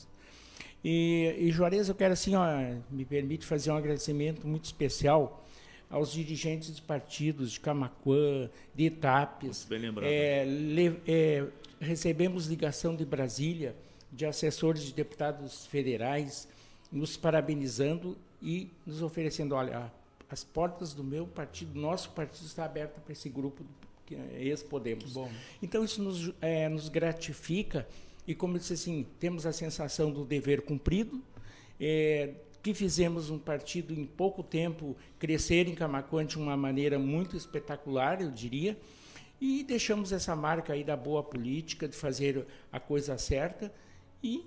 E, e Juarez, eu quero assim, ó, me permite fazer um agradecimento muito especial aos dirigentes de partidos de Camaquã, de Itapes. Muito bem lembrado. É, le- é, recebemos ligação de Brasília, de assessores de deputados federais, nos parabenizando e nos oferecendo, olha, as portas do meu partido, nosso partido está aberta para esse grupo que é ex-Podemos. Então isso nos, eh, nos gratifica e como eu disse assim, temos a sensação do dever cumprido, eh, que fizemos um partido em pouco tempo crescer em Camacuã de uma maneira muito espetacular, eu diria, e deixamos essa marca aí da boa política, de fazer a coisa certa e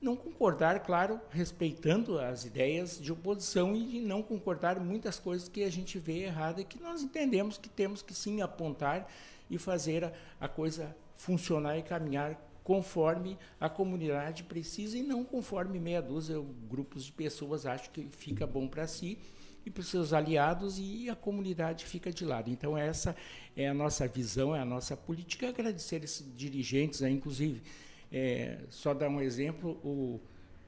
não concordar, claro, respeitando as ideias de oposição e de não concordar muitas coisas que a gente vê errada e que nós entendemos que temos que sim apontar e fazer a, a coisa funcionar e caminhar conforme a comunidade precisa e não conforme meia dúzia grupos de pessoas acham que fica bom para si e para os seus aliados e a comunidade fica de lado. Então essa é a nossa visão, é a nossa política. Agradecer esses dirigentes, aí, inclusive é, só dar um exemplo, o,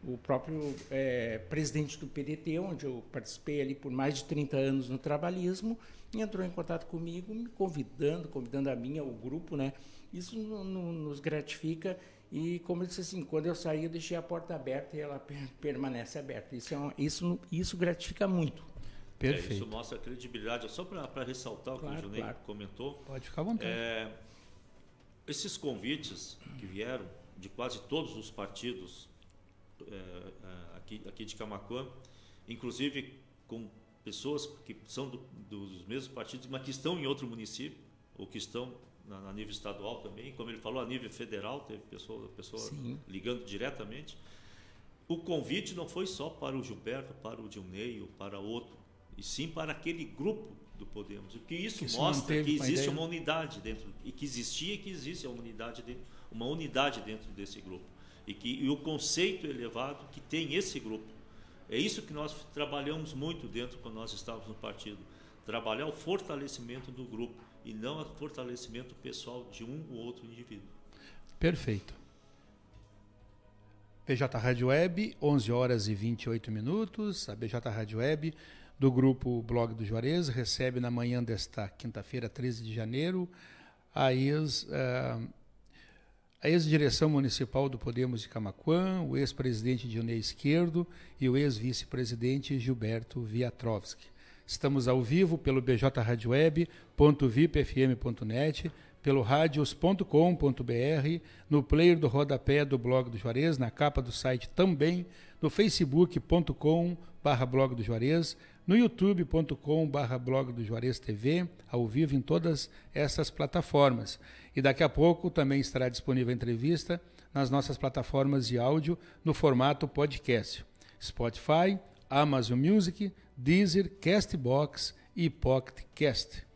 o próprio é, presidente do PDT, onde eu participei ali por mais de 30 anos no trabalhismo, entrou em contato comigo, me convidando, convidando a mim, o grupo, né? Isso no- no- nos gratifica e, como eu disse assim, quando eu saí, eu deixei a porta aberta e ela per- permanece aberta. Isso, é uma- isso, isso gratifica muito. É, Perfeito. isso mostra a credibilidade. Só para ressaltar o que Claro, o Junei claro. comentou, Pode ficar à vontade. É, esses convites que vieram de quase todos os partidos é, é, aqui, aqui de Camacuã, inclusive com pessoas que são do, dos mesmos partidos, mas que estão em outro município, ou que estão na, na nível estadual também, como ele falou, a nível federal, teve pessoa, pessoa ligando diretamente. O convite não foi só para o Gilberto, para o Dilnei ou para outro, e sim para aquele grupo do Podemos. O que isso que mostra que existe uma unidade dentro, e que existia e que existe uma unidade dentro, uma unidade dentro desse grupo. E, que, e o conceito elevado que tem esse grupo. É isso que nós trabalhamos muito dentro quando nós estávamos no partido. Trabalhar o fortalecimento do grupo e não o fortalecimento pessoal de um ou outro indivíduo. Perfeito. BJ Rádio Web, 11 horas e 28 minutos. A BJ Rádio Web do grupo Blog do Juarez recebe na manhã desta quinta-feira, 13 de janeiro, a ex, uh, a ex-direção municipal do Podemos de Camaquã, o ex-presidente Dionei Esquerdo e o ex-vice-presidente Gilberto Viatrovski. Estamos ao vivo pelo bjradioweb.vipfm.net pelo radios.com.br, no player do rodapé do blog do Juarez, na capa do site também, no facebook.com barra blog do Juarez, no youtube.com barra blog do Juarez TV, ao vivo em todas essas plataformas. E daqui a pouco também estará disponível a entrevista nas nossas plataformas de áudio no formato podcast. Spotify, Amazon Music, Deezer, Castbox e Pocket Cast.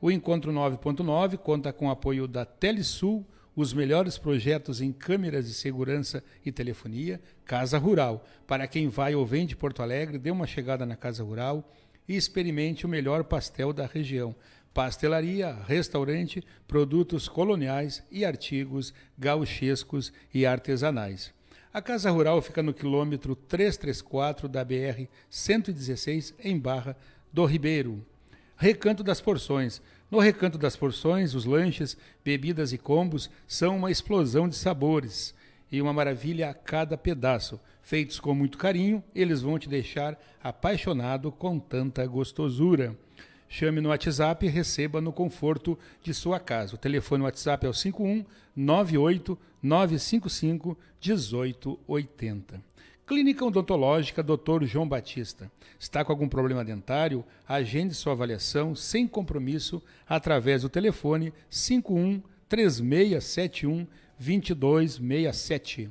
O Encontro 9.9 conta com o apoio da Telesul, os melhores projetos em câmeras de segurança e telefonia, Casa Rural. Para quem vai ou vem de Porto Alegre, dê uma chegada na Casa Rural e experimente o melhor pastel da região. Pastelaria, restaurante, produtos coloniais e artigos gauchescos e artesanais. A Casa Rural fica no quilômetro 334 da BR 116 em Barra do Ribeiro. Recanto das Porções. No Recanto das Porções, os lanches, bebidas e combos são uma explosão de sabores e uma maravilha a cada pedaço. Feitos com muito carinho, eles vão te deixar apaixonado com tanta gostosura. Chame no WhatsApp e receba no conforto de sua casa. O telefone WhatsApp é o 51 98 955 1880. Clínica Odontológica Dr. João Batista. Está com algum problema dentário? Agende sua avaliação sem compromisso através do telefone 51 3671 2267.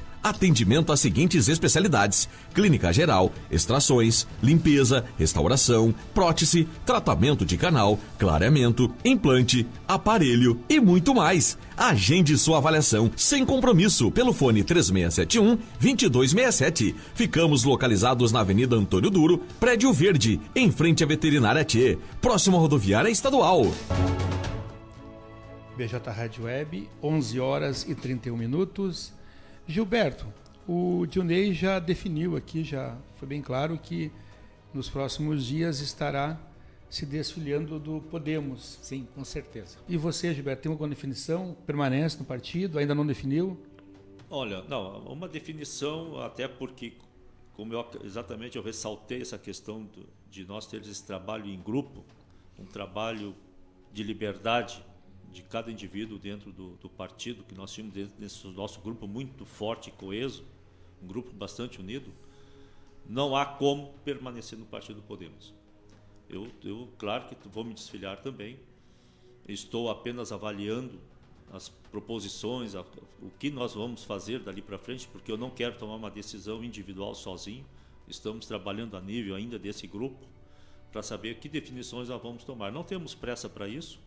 Atendimento às seguintes especialidades: clínica geral, extrações, limpeza, restauração, prótese, tratamento de canal, clareamento, implante, aparelho e muito mais. Agende sua avaliação sem compromisso pelo fone 3671 2267. Ficamos localizados na Avenida Antônio Duro, Prédio Verde, em frente à Veterinária T, próximo à rodoviária estadual. BJ Rádio Web, 11 horas e 31 minutos. Gilberto, o Dionei já definiu aqui, já foi bem claro que nos próximos dias estará se desfiliando do Podemos. Sim, com certeza. E você, Gilberto, tem alguma definição? Permanece no partido? Ainda não definiu? Olha, não, uma definição, até porque, como eu, exatamente eu ressaltei essa questão do, de nós termos esse trabalho em grupo, um trabalho de liberdade de cada indivíduo dentro do, do partido, que nós tínhamos desse nosso grupo muito forte e coeso, um grupo bastante unido, não há como permanecer no Partido Podemos. Eu, eu claro que vou me desfiliar também, estou apenas avaliando as proposições, a, o que nós vamos fazer dali para frente, porque eu não quero tomar uma decisão individual sozinho. Estamos trabalhando a nível ainda desse grupo para saber que definições nós vamos tomar. Não temos pressa para isso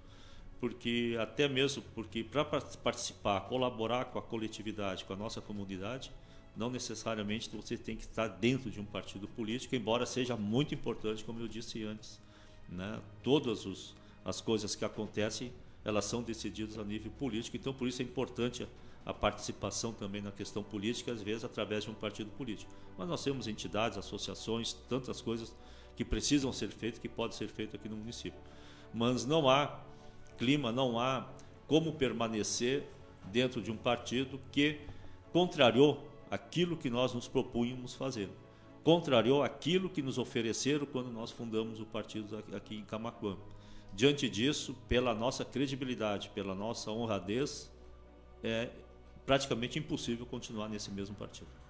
porque até mesmo porque para participar, colaborar com a coletividade, com a nossa comunidade, não necessariamente você tem que estar dentro de um partido político, embora seja muito importante, como eu disse antes. Né? Todas os, as coisas que acontecem, elas são decididas a nível político, então por isso é importante a, a participação também na questão política, às vezes através de um partido político. Mas nós temos entidades, associações, tantas coisas que precisam ser feitas, que podem ser feitas aqui no município. Mas não há clima, não há como permanecer dentro de um partido que contrariou aquilo que nós nos propunhamos fazer. Contrariou aquilo que nos ofereceram quando nós fundamos o partido aqui em Camacuã. Diante disso, pela nossa credibilidade, pela nossa honradez, é praticamente impossível continuar nesse mesmo partido.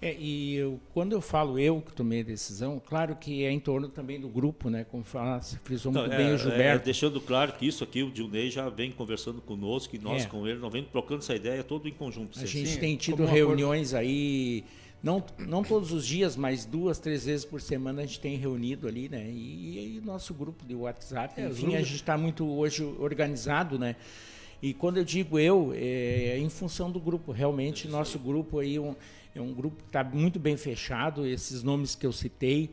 É, e eu, quando eu falo eu que tomei a decisão, claro que é em torno também do grupo, né? Como fala, se frisou muito bem é, o Gilberto. É, deixando claro que isso aqui, o Dilnei já vem conversando conosco e nós é. com ele, nós vem trocando essa ideia todo em conjunto. A gente tem tido reuniões aí, não, não todos os dias, mas duas, três vezes por semana a gente tem reunido ali, né? E, e nosso grupo de WhatsApp, é, enfim, a gente está muito hoje organizado, né? E quando eu digo eu, é em função do grupo. Realmente, nosso grupo aí um, é um grupo que está muito bem fechado, esses nomes que eu citei.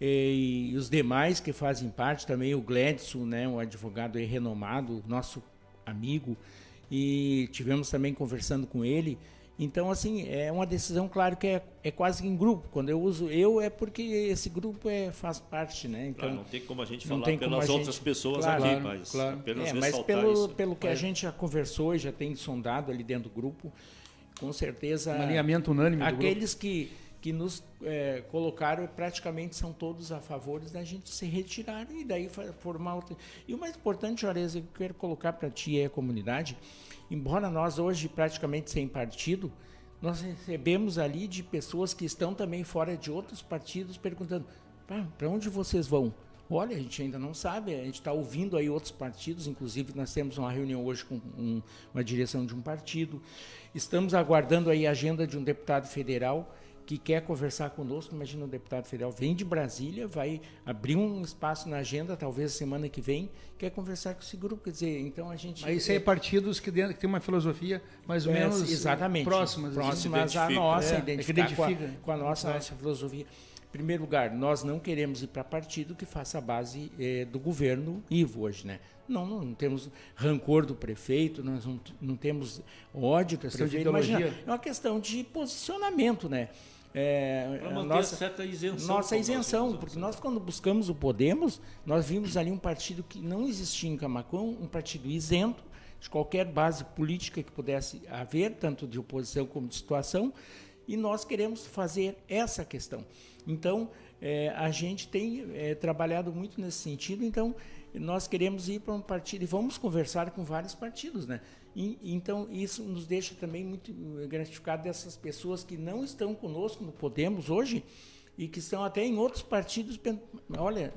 E, os demais que fazem parte também, o Gledson, né, um advogado renomado, nosso amigo, e tivemos também conversando com ele. Então, assim, é uma decisão, claro, que é, é quase em grupo. Quando eu uso eu, é porque esse grupo é, faz parte, né? Então, claro, não tem como a gente falar pelas outras gente, pessoas claro, aqui, mas claro. apenas é, mas pelo, isso. pelo que a gente já conversou e já tem sondado ali dentro do grupo, com certeza. Um alinhamento unânime. Aqueles que, que nos é, colocaram praticamente são todos a favor da gente se retirar e daí formar outra. E o mais importante, Juarez, eu quero colocar para ti e a comunidade, embora nós hoje praticamente sem partido, nós recebemos ali de pessoas que estão também fora de outros partidos perguntando: para onde vocês vão? Olha, a gente ainda não sabe, a gente está ouvindo aí outros partidos, inclusive nós temos uma reunião hoje com um, uma direção de um partido. Estamos aguardando aí a agenda de um deputado federal que quer conversar conosco. Imagina um deputado federal vem de Brasília, vai abrir um espaço na agenda, talvez semana que vem, quer conversar com esse grupo. Quer dizer, então a gente. Mas isso aí é partidos que, dentro, que tem uma filosofia mais ou é, menos exatamente, próximas. Próximas à nossa, é, identificar com a, com a, nossa, nossa filosofia. Em primeiro lugar, nós não queremos ir para partido que faça a base eh, do governo Ivo hoje, né? Não, não, não, temos rancor do prefeito, nós não, não temos ódio do prefeito. Imagina, é uma questão de posicionamento, né? É, para manter nossa, certa isenção. Nossa isenção, porque nós quando buscamos o Podemos, nós vimos ali um partido que não existia em Camacão, um partido isento de qualquer base política que pudesse haver, tanto de oposição como de situação, e nós queremos fazer essa questão. Então, é, a gente tem é, trabalhado muito nesse sentido, então nós queremos ir para um partido e vamos conversar com vários partidos, né? E, então isso nos deixa também muito gratificado dessas pessoas que não estão conosco no Podemos hoje e que estão até em outros partidos. Olha,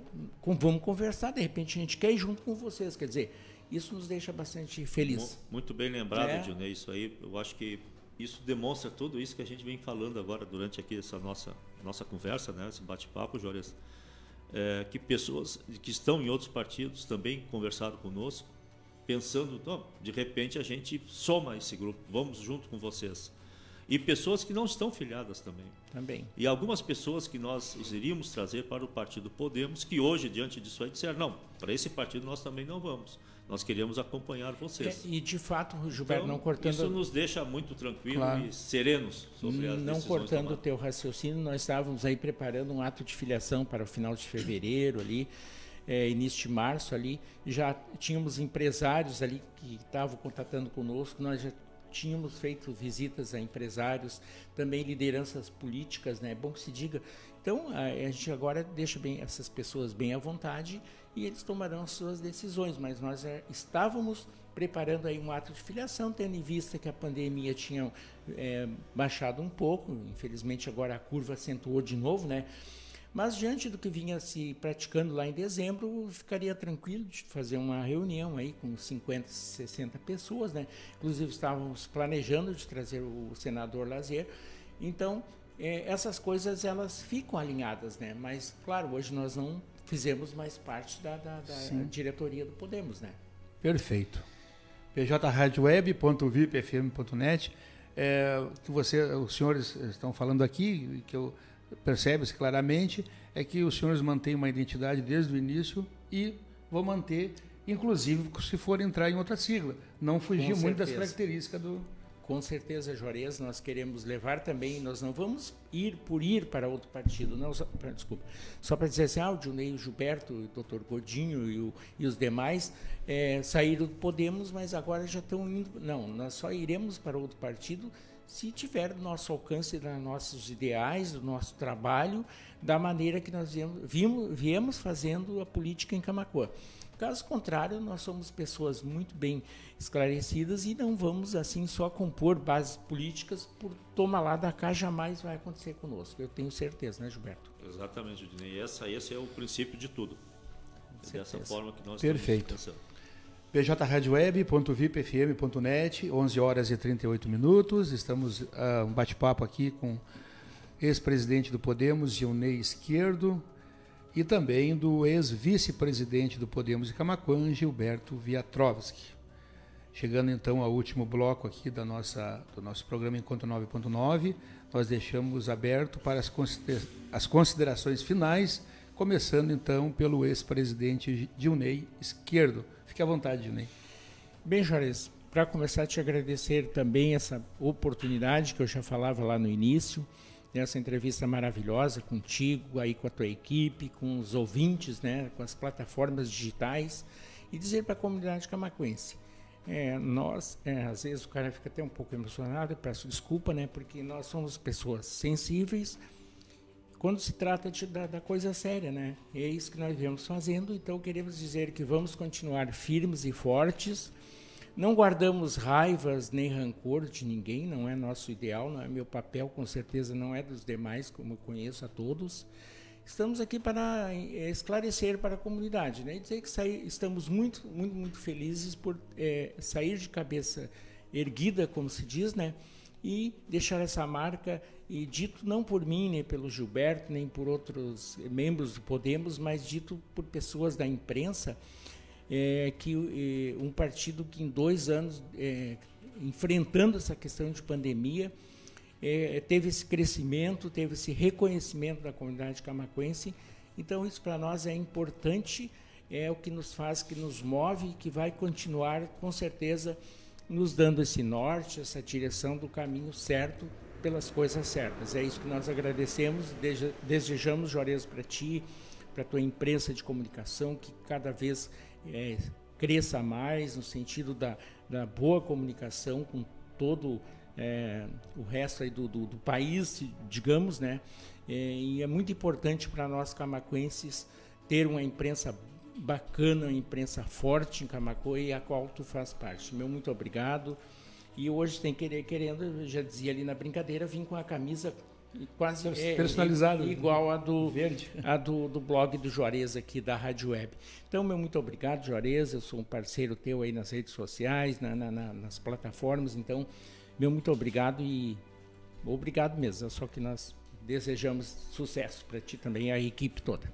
vamos conversar, de repente a gente quer ir junto com vocês, quer dizer, isso nos deixa bastante feliz. Muito bem lembrado, é. Dionei, isso aí. Eu acho que isso demonstra tudo isso que a gente vem falando agora durante aqui essa nossa nossa conversa, né, esse bate-papo, Juarez, é, que pessoas que estão em outros partidos também conversaram conosco, pensando, de repente a gente soma esse grupo, vamos junto com vocês. E pessoas que não estão filiadas também. Também. E algumas pessoas que nós iríamos trazer para o partido Podemos, que hoje, diante disso aí, disseram, não, para esse partido nós também não vamos. Nós queríamos acompanhar vocês. E de fato, Gilberto, então, não cortando. Isso nos deixa muito tranquilos claro. e serenos sobre as Não cortando o teu raciocínio, nós estávamos aí preparando um ato de filiação para o final de fevereiro ali. É, início de março ali, já tínhamos empresários ali que estavam contatando conosco, nós já tínhamos feito visitas a empresários, também lideranças políticas, né? É bom que se diga. Então, a, gente agora deixa bem essas pessoas bem à vontade e eles tomarão as suas decisões. Mas nós é, estávamos preparando aí um ato de filiação, tendo em vista que a pandemia tinha é, baixado um pouco, infelizmente agora a curva acentuou de novo, né? Mas diante do que vinha se praticando lá em dezembro, ficaria tranquilo de fazer uma reunião aí com 50, 60 pessoas, né? Inclusive estávamos planejando de trazer o senador Lazer. Então, é, essas coisas elas ficam alinhadas, né? Mas, claro, hoje nós não fizemos mais parte da, da, da diretoria do Podemos, né? Perfeito. pjradioweb.vipfm.net é, que você, os senhores estão falando aqui, que eu percebe-se claramente, é que os senhores mantêm uma identidade desde o início e vão manter, inclusive se for entrar em outra sigla, não fugir muito das características do, Com certeza, Juarez, nós queremos levar também, nós não vamos ir por ir para outro partido, não, só, desculpa, só para dizer assim, ah, o Junei, o Gilberto, o doutor Godinho e, o, e os demais é, saíram do Podemos, mas agora já estão indo, não, nós só iremos para outro partido se tiver do nosso alcance, dos nossos ideais, do nosso trabalho, da maneira que nós viemos, vimos, viemos fazendo a política em Camacuã. Caso contrário, nós somos pessoas muito bem esclarecidas e não vamos assim só compor bases políticas por tomar lá da cá jamais vai acontecer conosco. Eu tenho certeza, né, Gilberto? Exatamente, Judinei. Essa, esse é o princípio de tudo. É dessa forma que nós Perfeito. estamos bjradioweb.vipfm.net, 11 horas e 38 minutos. Estamos uh, um bate-papo aqui com ex-presidente do Podemos, Gilney Esquerdo, e também do ex-vice-presidente do Podemos de Camacuã, Gilberto Viatrovski. Chegando então ao último bloco aqui da nossa, do nosso programa Encontro 9.9, nós deixamos aberto para as, considera as considerações finais, começando então pelo ex-presidente Gilney Esquerdo. Fique à vontade, Gilney. Bem, Juarez, para começar, te agradecer também essa oportunidade que eu já falava lá no início, nessa entrevista maravilhosa contigo, aí com a tua equipe, com os ouvintes, né, com as plataformas digitais, e dizer para a comunidade camacuense, é, nós, é, às vezes o cara fica até um pouco emocionado, eu peço desculpa, né, porque nós somos pessoas sensíveis quando se trata de, da, da, coisa séria, né? é isso que nós viemos fazendo, então queremos dizer que vamos continuar firmes e fortes, não guardamos raivas nem rancor de ninguém, não é nosso ideal, não é meu papel, com certeza não é dos demais, como eu conheço a todos. Estamos aqui para é, esclarecer para a comunidade, né? E dizer que sair, estamos muito, muito, muito felizes por é, sair de cabeça erguida, como se diz, né? E deixar essa marca e dito não por mim, nem pelo Gilberto, nem por outros membros do Podemos, mas dito por pessoas da imprensa, é, que é, um partido que em dois anos, é, enfrentando essa questão de pandemia, é, teve esse crescimento, teve esse reconhecimento da comunidade camacuense. Então, isso para nós é importante, é o que nos faz, que nos move, que vai continuar, com certeza, nos dando esse norte, essa direção do caminho certo pelas coisas certas. É isso que nós agradecemos, desejamos, Juarez, para ti, para a tua imprensa de comunicação, que cada vez é, cresça mais no sentido da, da boa comunicação com todo é, o resto do, do, do, país, digamos, né? É, e é muito importante para nós camacuenses ter uma imprensa bacana, uma imprensa forte em Camacuã e a qual tu faz parte. Meu muito obrigado. E hoje tem querer querendo, já dizia ali na brincadeira, vim com a camisa quase é, personalizado igual a do verde. a do, do blog do Juarez aqui da Rádio Web. Então meu muito obrigado Juarez. Eu sou um parceiro teu aí nas redes sociais na, na, na, nas plataformas. Então meu muito obrigado e obrigado mesmo. É só que nós desejamos sucesso para ti também e a equipe toda.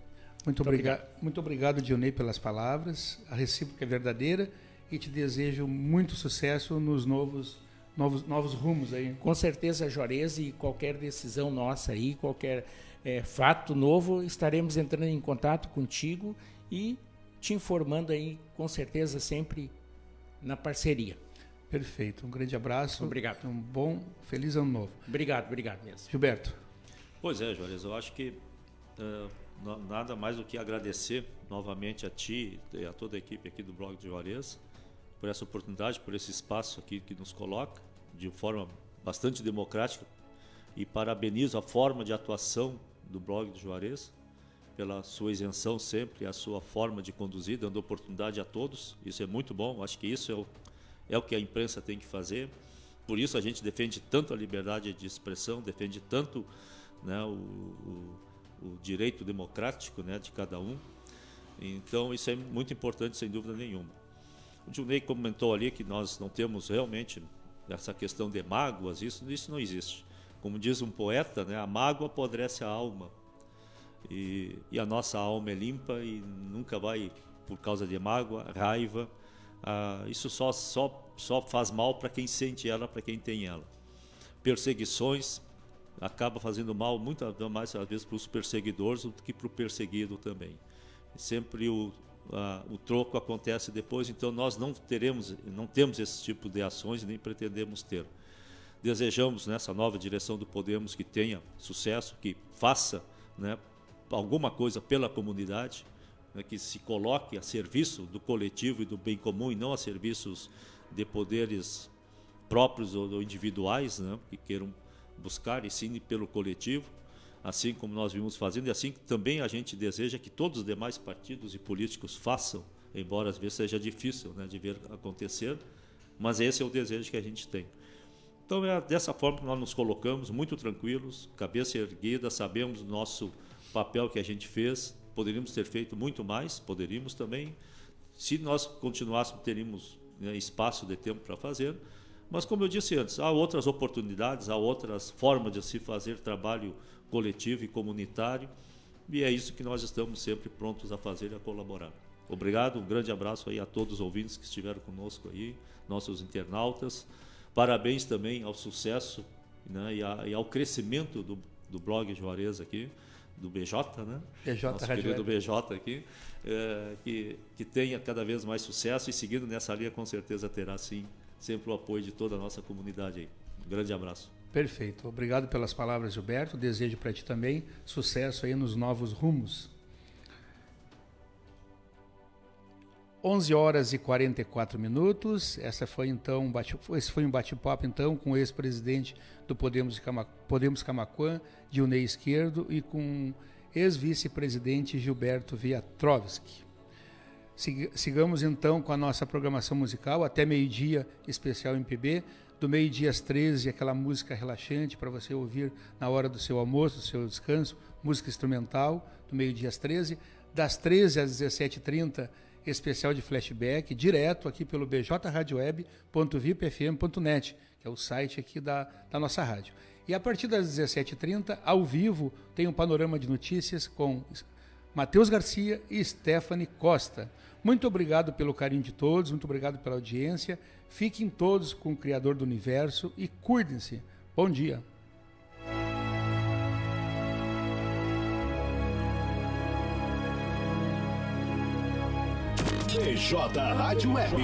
Muito, muito obrigado, obrigado. muito obrigado Dionei pelas palavras. A recíproca é verdadeira e te desejo muito sucesso nos novos novos, novos rumos aí. Com certeza, Juarez, e qualquer decisão nossa aí, qualquer é, fato novo, estaremos entrando em contato contigo e te informando aí, com certeza, sempre na parceria. Perfeito. Um grande abraço. Obrigado. Um bom, feliz ano novo. Obrigado, obrigado mesmo. Gilberto. Pois é, Juarez, eu acho que uh, nada mais do que agradecer novamente a ti e a toda a equipe aqui do blog de Juarez por essa oportunidade, por esse espaço aqui que nos coloca de forma bastante democrática e parabenizo a forma de atuação do blog do Juarez pela sua isenção sempre, a sua forma de conduzir, dando oportunidade a todos. Isso é muito bom. Acho que isso é o, é o que a imprensa tem que fazer. Por isso a gente defende tanto a liberdade de expressão, defende tanto né, o, o, o direito democrático né, de cada um. Então isso é muito importante, sem dúvida nenhuma. O Junei comentou ali que nós não temos realmente essa questão de mágoas, isso, isso não existe. Como diz um poeta, né, a mágoa apodrece a alma. E, e, a nossa alma é limpa e nunca vai, por causa de mágoa, raiva. Ah, isso só, só, só faz mal para quem sente ela, para quem tem ela. Perseguições acaba fazendo mal muito mais às vezes para os perseguidores do que para o perseguido também. Sempre o, uh, o troco acontece depois, então nós não teremos, não temos esse tipo de ações nem pretendemos ter. Desejamos nessa nova direção do Podemos que tenha sucesso, que faça né, alguma coisa pela comunidade, né, que se coloque a serviço do coletivo e do bem comum e não a serviços de poderes próprios ou individuais, né, que queiram buscar e sim pelo coletivo, assim como nós vimos fazendo e assim também a gente deseja que todos os demais partidos e políticos façam, embora às vezes seja difícil né, de ver acontecer, mas esse é o desejo que a gente tem. Então é dessa forma que nós nos colocamos, muito tranquilos, cabeça erguida, sabemos o nosso papel que a gente fez, poderíamos ter feito muito mais, poderíamos também, se nós continuássemos, teríamos né, espaço de tempo para fazer, mas, como eu disse antes, há outras oportunidades, há outras formas de se fazer trabalho coletivo e comunitário, e é isso que nós estamos sempre prontos a fazer e a colaborar. Obrigado, um grande abraço aí a todos os ouvintes que estiveram conosco aí, nossos internautas. Parabéns também ao sucesso né, e, a, e, ao crescimento do, do blog Juarez aqui, do BJ, né? BJ Nosso querido BJ aqui, é, que, que tenha cada vez mais sucesso e seguindo nessa linha com certeza terá sim sempre o apoio de toda a nossa comunidade aí. Um grande abraço. Perfeito. Obrigado pelas palavras, Gilberto. Desejo para ti também sucesso aí nos novos rumos. 11 horas e 44 minutos. Essa foi então um bate, esse foi um bate-papo então com o ex-presidente do Podemos Podemos Camaquã, Dionei Esquerdo e com ex-vice-presidente Gilberto Viatrovski. Sigamos então com a nossa programação musical até meio-dia, especial MPB. Do meio-dia às 13, aquela música relaxante para você ouvir na hora do seu almoço, do seu descanso, música instrumental, do meio-dia às 13. Das 13 às 17h30, especial de flashback, direto aqui pelo bjradioweb.vipfm.net, que é o site aqui da, da nossa rádio. E a partir das 17h30, ao vivo, tem um panorama de notícias com Matheus Garcia e Stephanie Costa. Muito obrigado pelo carinho de todos, muito obrigado pela audiência. Fiquem todos com o Criador do Universo e cuidem-se. Bom dia. PJ Rádio Web.